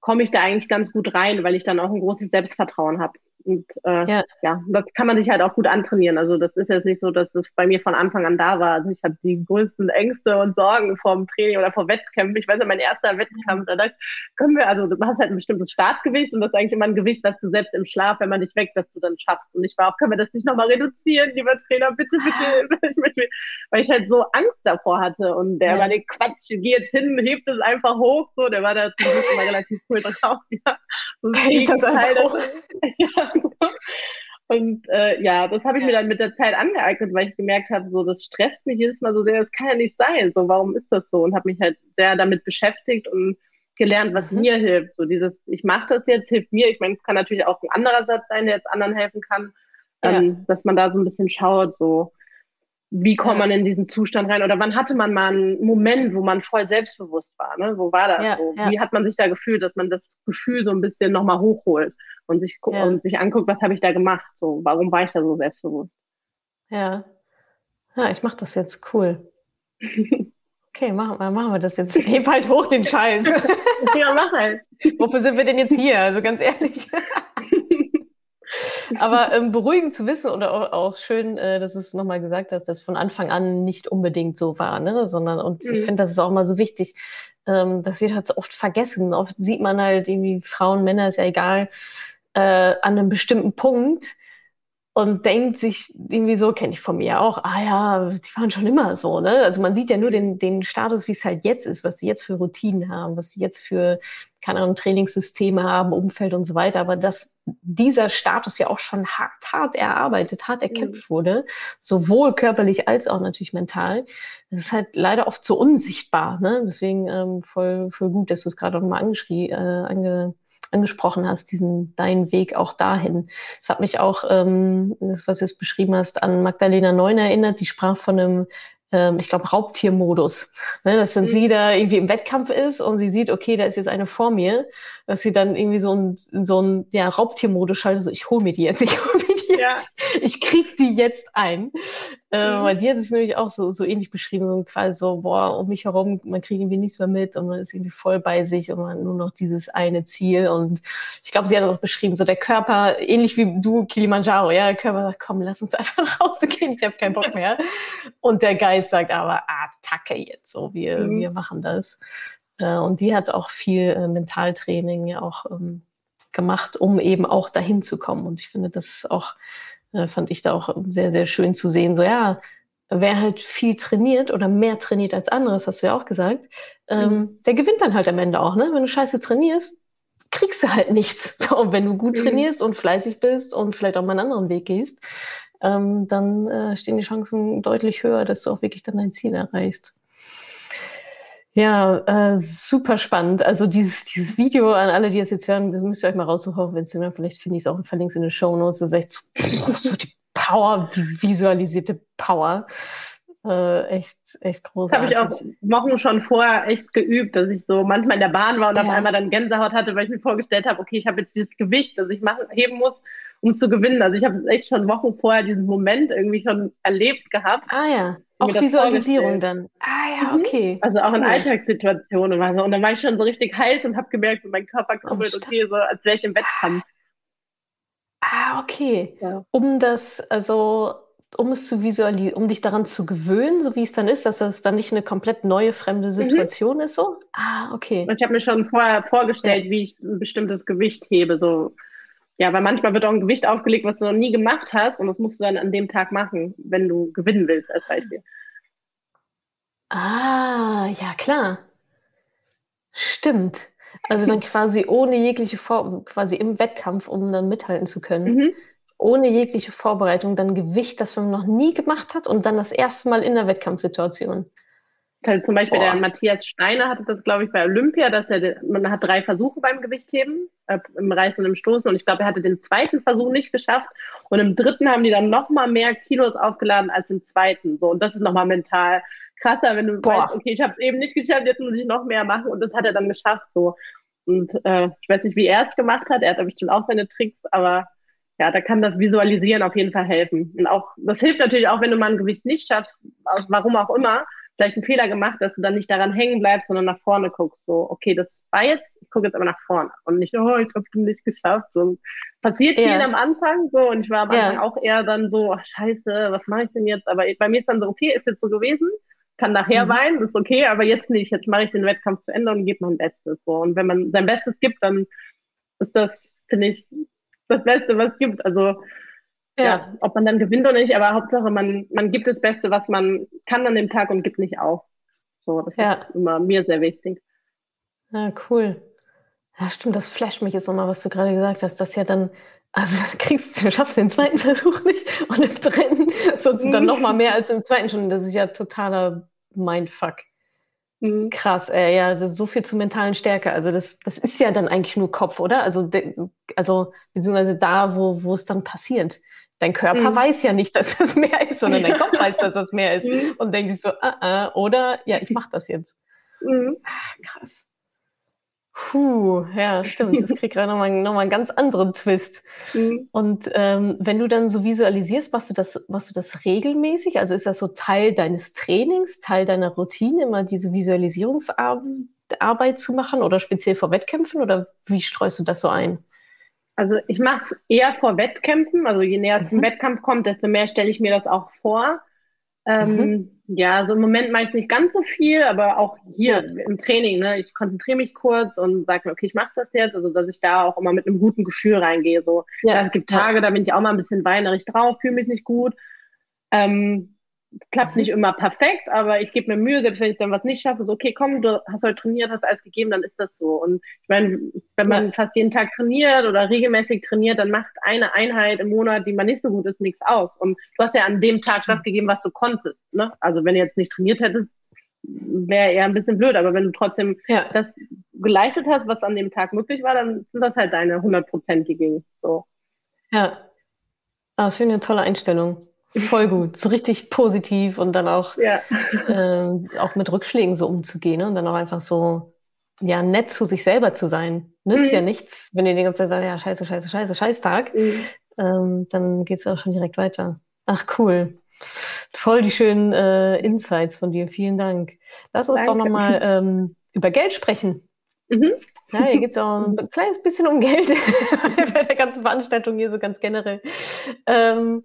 komme ich da eigentlich ganz gut rein, weil ich dann auch ein großes Selbstvertrauen habe. Und äh, ja. ja. das kann man sich halt auch gut antrainieren. Also das ist jetzt nicht so, dass das bei mir von Anfang an da war. Also ich hatte die größten Ängste und Sorgen vor dem Training oder vor Wettkämpfen. Ich weiß ja, mein erster Wettkampf, da dachte können wir, also du hast halt ein bestimmtes Startgewicht und das ist eigentlich immer ein Gewicht, das du selbst im Schlaf, wenn man dich weckt, dass du dann schaffst. Und ich war auch, können wir das nicht nochmal reduzieren, lieber Trainer, bitte, bitte, weil ich halt so Angst davor hatte. Und der ja. war, nee, Quatsch, geh jetzt hin, hebt es einfach hoch, so, der war da zum Glück immer relativ cool drauf, ja. So das einfach ja. Und äh, ja, das habe ich ja. mir dann mit der Zeit angeeignet, weil ich gemerkt habe, so das stresst mich jedes Mal so sehr, das kann ja nicht sein. So, warum ist das so? Und habe mich halt sehr damit beschäftigt und gelernt, was mhm. mir hilft. So dieses, ich mache das jetzt, hilft mir. Ich meine, es kann natürlich auch ein anderer Satz sein, der jetzt anderen helfen kann, ja. ähm, dass man da so ein bisschen schaut, so wie kommt man in diesen Zustand rein? Oder wann hatte man mal einen Moment, wo man voll selbstbewusst war? Ne? Wo war das ja, so? Ja. Wie hat man sich da gefühlt, dass man das Gefühl so ein bisschen nochmal hochholt und sich, ja. und sich anguckt, was habe ich da gemacht? So, warum war ich da so selbstbewusst? Ja. Ja, ich mache das jetzt cool. Okay, machen wir, machen wir das jetzt. Heb halt hoch den Scheiß. ja, mach halt. Wofür sind wir denn jetzt hier? Also ganz ehrlich. Aber ähm, beruhigend zu wissen oder auch, auch schön, äh, dass du es nochmal gesagt hast, dass von Anfang an nicht unbedingt so war, ne? sondern und mhm. ich finde, das ist auch mal so wichtig. Ähm, das wird halt so oft vergessen. Oft sieht man halt irgendwie Frauen, Männer, ist ja egal, äh, an einem bestimmten Punkt und denkt sich irgendwie so, kenne ich von mir auch, ah ja, die waren schon immer so, ne? Also man sieht ja nur den, den Status, wie es halt jetzt ist, was sie jetzt für Routinen haben, was sie jetzt für, keine Ahnung, Trainingssysteme haben, Umfeld und so weiter, aber dass dieser Status ja auch schon hart, hart erarbeitet, hart erkämpft mhm. wurde, sowohl körperlich als auch natürlich mental, das ist halt leider oft so unsichtbar, ne? Deswegen ähm, voll, voll gut, dass du es gerade auch nochmal angeschrie, äh, ange, angesprochen hast, diesen deinen Weg auch dahin. Das hat mich auch, ähm, das, was du jetzt beschrieben hast, an Magdalena Neun erinnert, die sprach von einem ähm, ich glaube, Raubtiermodus. Ne? Dass wenn mhm. sie da irgendwie im Wettkampf ist und sie sieht, okay, da ist jetzt eine vor mir, dass sie dann irgendwie so ein, so ein ja, Raubtiermodus schaltet, so ich hole mir die jetzt, ich hole mir die ja. jetzt, ich krieg die jetzt ein. Äh, mhm. Weil dir hat es nämlich auch so, so ähnlich beschrieben, so quasi so, boah, um mich herum, man kriegt irgendwie nichts mehr mit und man ist irgendwie voll bei sich und man hat nur noch dieses eine Ziel. Und ich glaube, sie hat das auch beschrieben, so der Körper, ähnlich wie du, Kilimanjaro, ja, der Körper sagt, komm, lass uns einfach nach Hause gehen, ich habe keinen Bock mehr. und der Geist sagt aber, Attacke jetzt, so, wir, mhm. wir machen das. Äh, und die hat auch viel äh, Mentaltraining ja auch ähm, gemacht, um eben auch dahin zu kommen. Und ich finde, das ist auch äh, fand ich da auch sehr, sehr schön zu sehen. So, ja, wer halt viel trainiert oder mehr trainiert als anderes, hast du ja auch gesagt, ähm, mhm. der gewinnt dann halt am Ende auch, ne? Wenn du scheiße trainierst, kriegst du halt nichts. Und wenn du gut mhm. trainierst und fleißig bist und vielleicht auch mal einen anderen Weg gehst, ähm, dann äh, stehen die Chancen deutlich höher, dass du auch wirklich dann dein Ziel erreichst. Ja, äh, super spannend. Also dieses, dieses Video an alle, die es jetzt hören, das müsst ihr euch mal raussuchen auf Instagram. Vielleicht finde ich es auch und verlinke es in den Show Notes. Das ist echt so, so die Power, die visualisierte Power. Äh, echt, echt großartig. Das habe ich auch Wochen schon vorher echt geübt, dass ich so manchmal in der Bahn war und ja. auf einmal dann Gänsehaut hatte, weil ich mir vorgestellt habe, okay, ich habe jetzt dieses Gewicht, das ich machen, heben muss, um zu gewinnen. Also ich habe echt schon Wochen vorher diesen Moment irgendwie schon erlebt gehabt. Ah ja. Auch Visualisierung dann. Ah ja, mhm. okay. Also auch in cool. Alltagssituationen. Also, und dann war ich schon so richtig heiß und habe gemerkt, mein Körper kribbelt, oh, okay, so als wäre ich im Wettkampf. Ah, okay. Ja. Um das, also um es zu visualisieren, um dich daran zu gewöhnen, so wie es dann ist, dass das dann nicht eine komplett neue, fremde mhm. Situation mhm. ist, so? Ah, okay. Und ich habe mir schon vorher vorgestellt, ja. wie ich ein bestimmtes Gewicht hebe, so. Ja, weil manchmal wird auch ein Gewicht aufgelegt, was du noch nie gemacht hast und das musst du dann an dem Tag machen, wenn du gewinnen willst, als Beispiel. Ah, ja, klar. Stimmt. Also dann quasi ohne jegliche Vor quasi im Wettkampf, um dann mithalten zu können. Mhm. Ohne jegliche Vorbereitung, dann Gewicht, das man noch nie gemacht hat und dann das erste Mal in der Wettkampfsituation. Also zum Beispiel Boah. der Matthias Steiner hatte das, glaube ich, bei Olympia, dass er, man hat drei Versuche beim Gewichtheben, äh, im Reißen und im Stoßen. Und ich glaube, er hatte den zweiten Versuch nicht geschafft. Und im dritten haben die dann noch mal mehr Kilos aufgeladen als im zweiten. So, und das ist nochmal mental krasser, wenn du Boah. weißt, okay, ich habe es eben nicht geschafft, jetzt muss ich noch mehr machen. Und das hat er dann geschafft. So. Und äh, ich weiß nicht, wie er es gemacht hat. Er hat bestimmt auch seine Tricks, aber ja, da kann das Visualisieren auf jeden Fall helfen. Und auch, das hilft natürlich auch, wenn du mal ein Gewicht nicht schaffst, warum auch immer, vielleicht einen Fehler gemacht, dass du dann nicht daran hängen bleibst, sondern nach vorne guckst. So, okay, das war jetzt, ich gucke jetzt aber nach vorne und nicht, oh, ich habe nicht geschafft. So, passiert ja. viel am Anfang so und ich war am Anfang ja. auch eher dann so, ach, scheiße, was mache ich denn jetzt? Aber bei mir ist dann so, okay, ist jetzt so gewesen, kann nachher mhm. weinen, ist okay, aber jetzt nicht. Jetzt mache ich den Wettkampf zu Ende und gebe mein Bestes. So. Und wenn man sein Bestes gibt, dann ist das, finde ich, das Beste, was es gibt. Also ja. ja. ob man dann gewinnt oder nicht, aber Hauptsache, man, man gibt das Beste, was man kann an dem Tag und gibt nicht auf. So, das ja. ist immer mir sehr wichtig. Ja, cool. Ja, stimmt, das flasht mich jetzt nochmal, was du gerade gesagt hast, dass ja dann, also kriegst du, schaffst den zweiten Versuch nicht und im dritten sonst dann nochmal mehr als im zweiten schon. Das ist ja totaler Mindfuck. Mhm. Krass, äh, ja, also so viel zu mentalen Stärke. Also das, das ist ja dann eigentlich nur Kopf, oder? Also, also beziehungsweise da, wo, wo es dann passiert. Dein Körper mhm. weiß ja nicht, dass das mehr ist, sondern dein Kopf weiß, dass das mehr ist mhm. und denkt sich so, uh -uh, oder ja, ich mache das jetzt. Mhm. Ah, krass. Puh, ja, stimmt. Das kriegt gerade nochmal noch mal einen ganz anderen Twist. Mhm. Und ähm, wenn du dann so visualisierst, machst du das, machst du das regelmäßig? Also ist das so Teil deines Trainings, Teil deiner Routine, immer diese Visualisierungsarbeit zu machen oder speziell vor Wettkämpfen oder wie streust du das so ein? Also ich mache es eher vor Wettkämpfen. Also je näher mhm. zum Wettkampf kommt, desto mehr stelle ich mir das auch vor. Ähm, mhm. Ja, so im Moment mache ich nicht ganz so viel, aber auch hier ja. im Training, ne, ich konzentriere mich kurz und sage mir, okay, ich mache das jetzt, also dass ich da auch immer mit einem guten Gefühl reingehe. So, ja. es gibt Tage, da bin ich auch mal ein bisschen weinerig drauf, fühle mich nicht gut. Ähm, klappt nicht immer perfekt, aber ich gebe mir Mühe, selbst wenn ich dann was nicht schaffe, so, okay, komm, du hast heute trainiert, hast alles gegeben, dann ist das so. Und ich meine, wenn man ja. fast jeden Tag trainiert oder regelmäßig trainiert, dann macht eine Einheit im Monat, die man nicht so gut ist, nichts aus. Und du hast ja an dem Tag das gegeben, was du konntest. Ne? Also wenn du jetzt nicht trainiert hättest, wäre eher ein bisschen blöd, aber wenn du trotzdem ja. das geleistet hast, was an dem Tag möglich war, dann sind das halt deine 100 Prozent, gingen. So. Ja. Ah, eine tolle Einstellung. Voll gut. So richtig positiv und dann auch, ja. äh, auch mit Rückschlägen so umzugehen ne? und dann auch einfach so, ja, nett zu sich selber zu sein. Nützt mhm. ja nichts, wenn ihr die ganze Zeit sagt, ja, scheiße, scheiße, scheiße, Scheißtag. Mhm. Ähm, dann geht es auch schon direkt weiter. Ach, cool. Voll die schönen äh, Insights von dir. Vielen Dank. Lass uns Danke. doch nochmal ähm, über Geld sprechen. Mhm. Ja, hier geht es auch ein kleines bisschen um Geld bei der ganzen Veranstaltung hier so ganz generell. Ähm,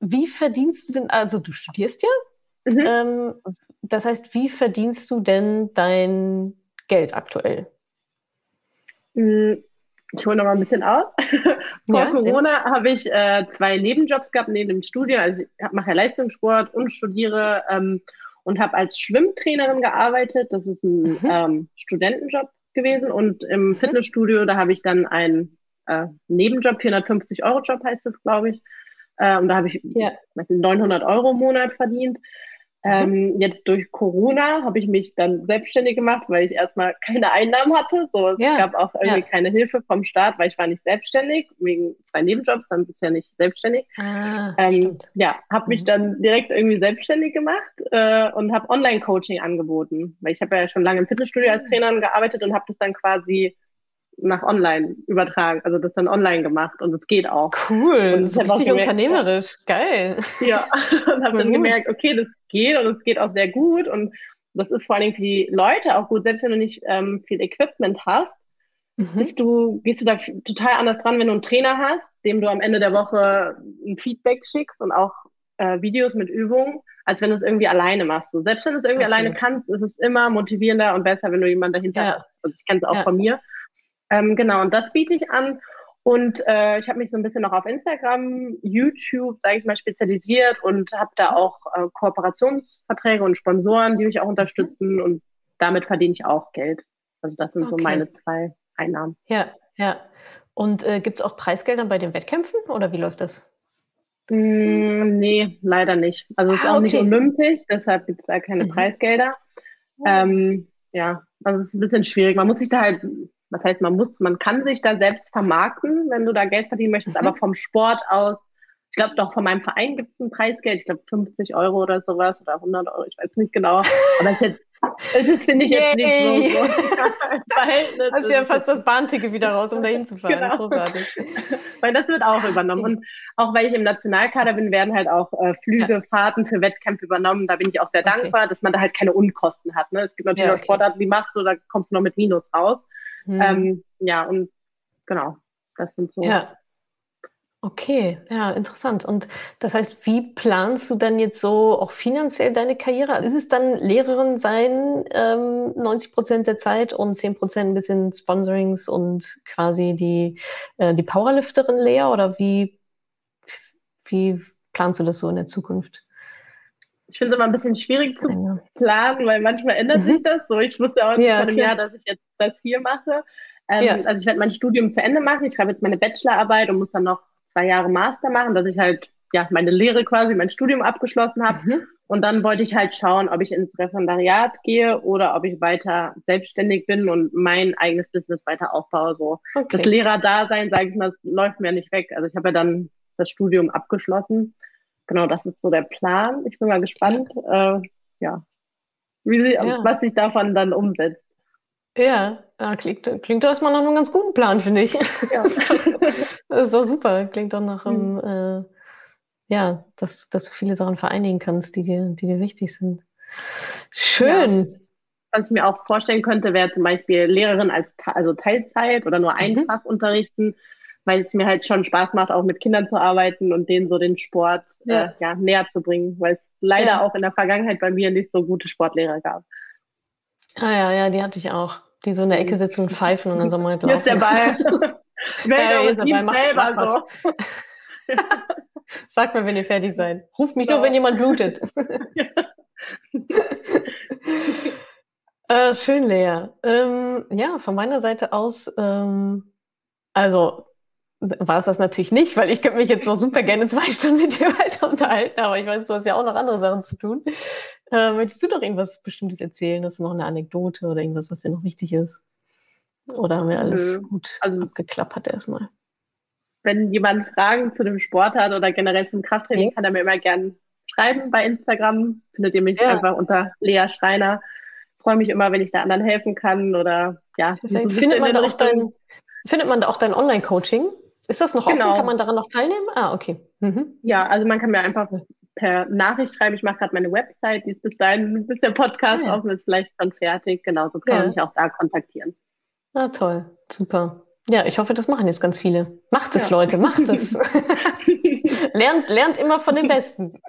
wie verdienst du denn, also du studierst ja, mhm. ähm, das heißt, wie verdienst du denn dein Geld aktuell? Hm, ich hole noch mal ein bisschen aus. Vor ja, Corona habe ich äh, zwei Nebenjobs gehabt neben dem Studium. Also ich mache ja Leistungssport und studiere ähm, und habe als Schwimmtrainerin gearbeitet. Das ist ein mhm. ähm, Studentenjob gewesen. Und im mhm. Fitnessstudio, da habe ich dann einen äh, Nebenjob, 450 Euro Job heißt das, glaube ich. Äh, und da habe ich ja. 900 Euro im Monat verdient. Mhm. Ähm, jetzt durch Corona habe ich mich dann selbstständig gemacht, weil ich erstmal keine Einnahmen hatte. So, es ja, gab auch irgendwie ja. keine Hilfe vom Staat, weil ich war nicht selbstständig, wegen zwei Nebenjobs, dann ja nicht selbstständig. Ah, ähm, ja, habe mich mhm. dann direkt irgendwie selbstständig gemacht äh, und habe Online-Coaching angeboten, weil ich habe ja schon lange im Fitnessstudio als ah. Trainerin gearbeitet und habe das dann quasi nach online übertragen, also das dann online gemacht und es geht auch. Cool, und das ist richtig gemerkt, unternehmerisch, geil. Ja, und habe dann gemerkt, okay, das geht und es geht auch sehr gut und das ist vor allen Dingen für die Leute auch gut, selbst wenn du nicht ähm, viel Equipment hast, mhm. bist du, gehst du da total anders dran, wenn du einen Trainer hast, dem du am Ende der Woche ein Feedback schickst und auch äh, Videos mit Übungen, als wenn du es irgendwie alleine machst. So, selbst wenn du es irgendwie Absolut. alleine kannst, ist es immer motivierender und besser, wenn du jemanden dahinter ja. hast. Also ich kenne es auch ja. von mir. Ähm, genau, und das biete ich an. Und äh, ich habe mich so ein bisschen noch auf Instagram, YouTube, sage ich mal, spezialisiert und habe da auch äh, Kooperationsverträge und Sponsoren, die mich auch unterstützen und damit verdiene ich auch Geld. Also das sind okay. so meine zwei Einnahmen. Ja, ja. Und äh, gibt es auch Preisgelder bei den Wettkämpfen oder wie läuft das? Mm, nee, leider nicht. Also es ah, ist auch okay. nicht olympisch, deshalb gibt es da keine mhm. Preisgelder. Ähm, ja, also es ist ein bisschen schwierig. Man muss sich da halt was heißt, man muss, man kann sich da selbst vermarkten, wenn du da Geld verdienen möchtest, mhm. aber vom Sport aus, ich glaube doch von meinem Verein gibt es ein Preisgeld, ich glaube 50 Euro oder sowas oder 100 Euro, ich weiß nicht genau, aber es ist das finde ich jetzt Yay. nicht so, so Verhältnis. Hast ja fast das Bahnticket wieder raus, um da hinzufahren. Genau. Großartig. weil das wird auch übernommen. Und auch weil ich im Nationalkader bin, werden halt auch äh, Flüge, ja. Fahrten für Wettkämpfe übernommen. Da bin ich auch sehr okay. dankbar, dass man da halt keine Unkosten hat. Ne? Es gibt natürlich ja, okay. auch Sportarten, die machst du, da kommst du noch mit Minus raus. Mhm. Ähm, ja, und genau, das sind so. Ja. Okay, ja, interessant. Und das heißt, wie planst du dann jetzt so auch finanziell deine Karriere? Also ist es dann Lehrerin sein, ähm, 90 Prozent der Zeit und 10 Prozent ein bisschen Sponsorings und quasi die, äh, die Powerlifterin leer? Oder wie, wie planst du das so in der Zukunft? Ich finde es immer ein bisschen schwierig zu ja. planen, weil manchmal ändert mhm. sich das so. Ich wusste auch nicht ja, vor einem Jahr, dass ich jetzt das hier mache. Ähm, ja. Also ich werde mein Studium zu Ende machen. Ich schreibe jetzt meine Bachelorarbeit und muss dann noch zwei Jahre Master machen, dass ich halt ja meine Lehre quasi, mein Studium abgeschlossen habe. Mhm. Und dann wollte ich halt schauen, ob ich ins Referendariat gehe oder ob ich weiter selbstständig bin und mein eigenes Business weiter aufbaue. So okay. das Lehrerdasein, sage ich mal, das läuft mir nicht weg. Also ich habe ja dann das Studium abgeschlossen genau, das ist so der Plan. Ich bin mal gespannt, äh, ja, wie ja. was sich davon dann umsetzt. Ja, da klingt, klingt erstmal nach einem ganz guten Plan, finde ich. Ja. das, ist doch, das, ist doch, super. Klingt doch nach einem, mhm. äh, ja, dass, dass du viele Sachen vereinigen kannst, die dir, die dir wichtig sind. Schön. Ja. Was ich mir auch vorstellen könnte, wäre zum Beispiel Lehrerin als also Teilzeit oder nur ein mhm. Fach unterrichten weil es mir halt schon Spaß macht, auch mit Kindern zu arbeiten und denen so den Sport ja. Äh, ja näher zu bringen, weil es leider ja. auch in der Vergangenheit bei mir nicht so gute Sportlehrer gab. Ah ja, ja, die hatte ich auch. Die so in der Ecke mhm. sitzen und pfeifen und dann so mal drauf. Hier ist der Ball. ist dabei, mach, selber so. Sagt mal, wenn ihr fertig seid. Ruft mich so. nur, wenn jemand blutet. äh, schön, Lea. Ähm, ja, von meiner Seite aus, ähm, also war es das natürlich nicht, weil ich könnte mich jetzt noch super gerne zwei Stunden mit dir weiter unterhalten, aber ich weiß, du hast ja auch noch andere Sachen zu tun. Äh, möchtest du doch irgendwas Bestimmtes erzählen? Hast du noch eine Anekdote oder irgendwas, was dir noch wichtig ist? Oder haben wir alles Nö. gut also, abgeklappert erstmal? Wenn jemand Fragen zu dem Sport hat oder generell zum Krafttraining, ja. kann er mir immer gerne schreiben bei Instagram. Findet ihr mich ja. einfach unter Lea Schreiner. Freue mich immer, wenn ich da anderen helfen kann oder ja. So findet, man auch dein, findet man da auch dein Online-Coaching? Ist das noch genau. offen? Kann man daran noch teilnehmen? Ah, okay. Mhm. Ja, also man kann mir einfach per Nachricht schreiben. Ich mache gerade meine Website, die ist bis dahin, bis der Podcast ja. offen ist, vielleicht schon fertig. Genau, so kann ja. man mich auch da kontaktieren. Ah, toll. Super. Ja, ich hoffe, das machen jetzt ganz viele. Macht es, ja. Leute, macht es. lernt, lernt immer von den Besten.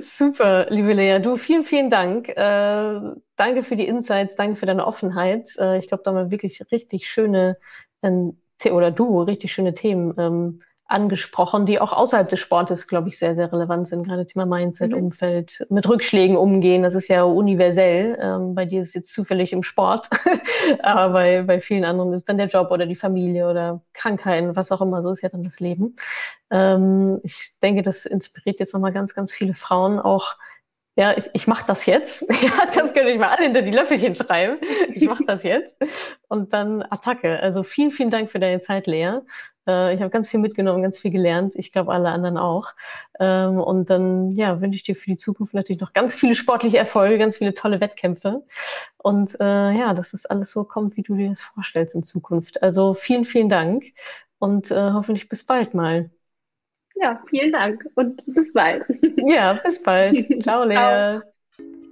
Super, liebe Lea. Du, vielen, vielen Dank. Äh, danke für die Insights, danke für deine Offenheit. Äh, ich glaube, da haben wir wirklich richtig schöne, äh, oder du, richtig schöne Themen ähm, angesprochen, die auch außerhalb des Sportes, glaube ich, sehr, sehr relevant sind. Gerade Thema Mindset, mhm. Umfeld, mit Rückschlägen umgehen, das ist ja universell. Ähm, bei dir ist es jetzt zufällig im Sport, aber bei, bei vielen anderen ist dann der Job oder die Familie oder Krankheiten, was auch immer, so ist ja dann das Leben. Ähm, ich denke, das inspiriert jetzt nochmal ganz, ganz viele Frauen auch, ja, ich, ich mache das jetzt. ja, das könnte ich mal alle hinter die Löffelchen schreiben. Ich mache das jetzt. Und dann Attacke. Also vielen, vielen Dank für deine Zeit, Lea. Äh, ich habe ganz viel mitgenommen, ganz viel gelernt. Ich glaube, alle anderen auch. Ähm, und dann ja, wünsche ich dir für die Zukunft natürlich noch ganz viele sportliche Erfolge, ganz viele tolle Wettkämpfe. Und äh, ja, dass das alles so kommt, wie du dir das vorstellst in Zukunft. Also vielen, vielen Dank und äh, hoffentlich bis bald mal. Ja, vielen Dank und bis bald. Ja, bis bald. Ciao, Lea. Ciao.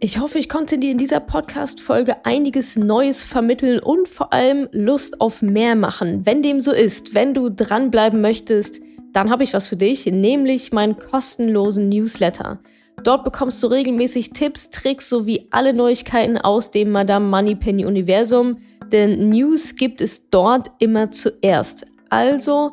Ich hoffe, ich konnte dir in dieser Podcast-Folge einiges Neues vermitteln und vor allem Lust auf mehr machen. Wenn dem so ist, wenn du dranbleiben möchtest, dann habe ich was für dich, nämlich meinen kostenlosen Newsletter. Dort bekommst du regelmäßig Tipps, Tricks sowie alle Neuigkeiten aus dem Madame Moneypenny Universum, denn News gibt es dort immer zuerst. Also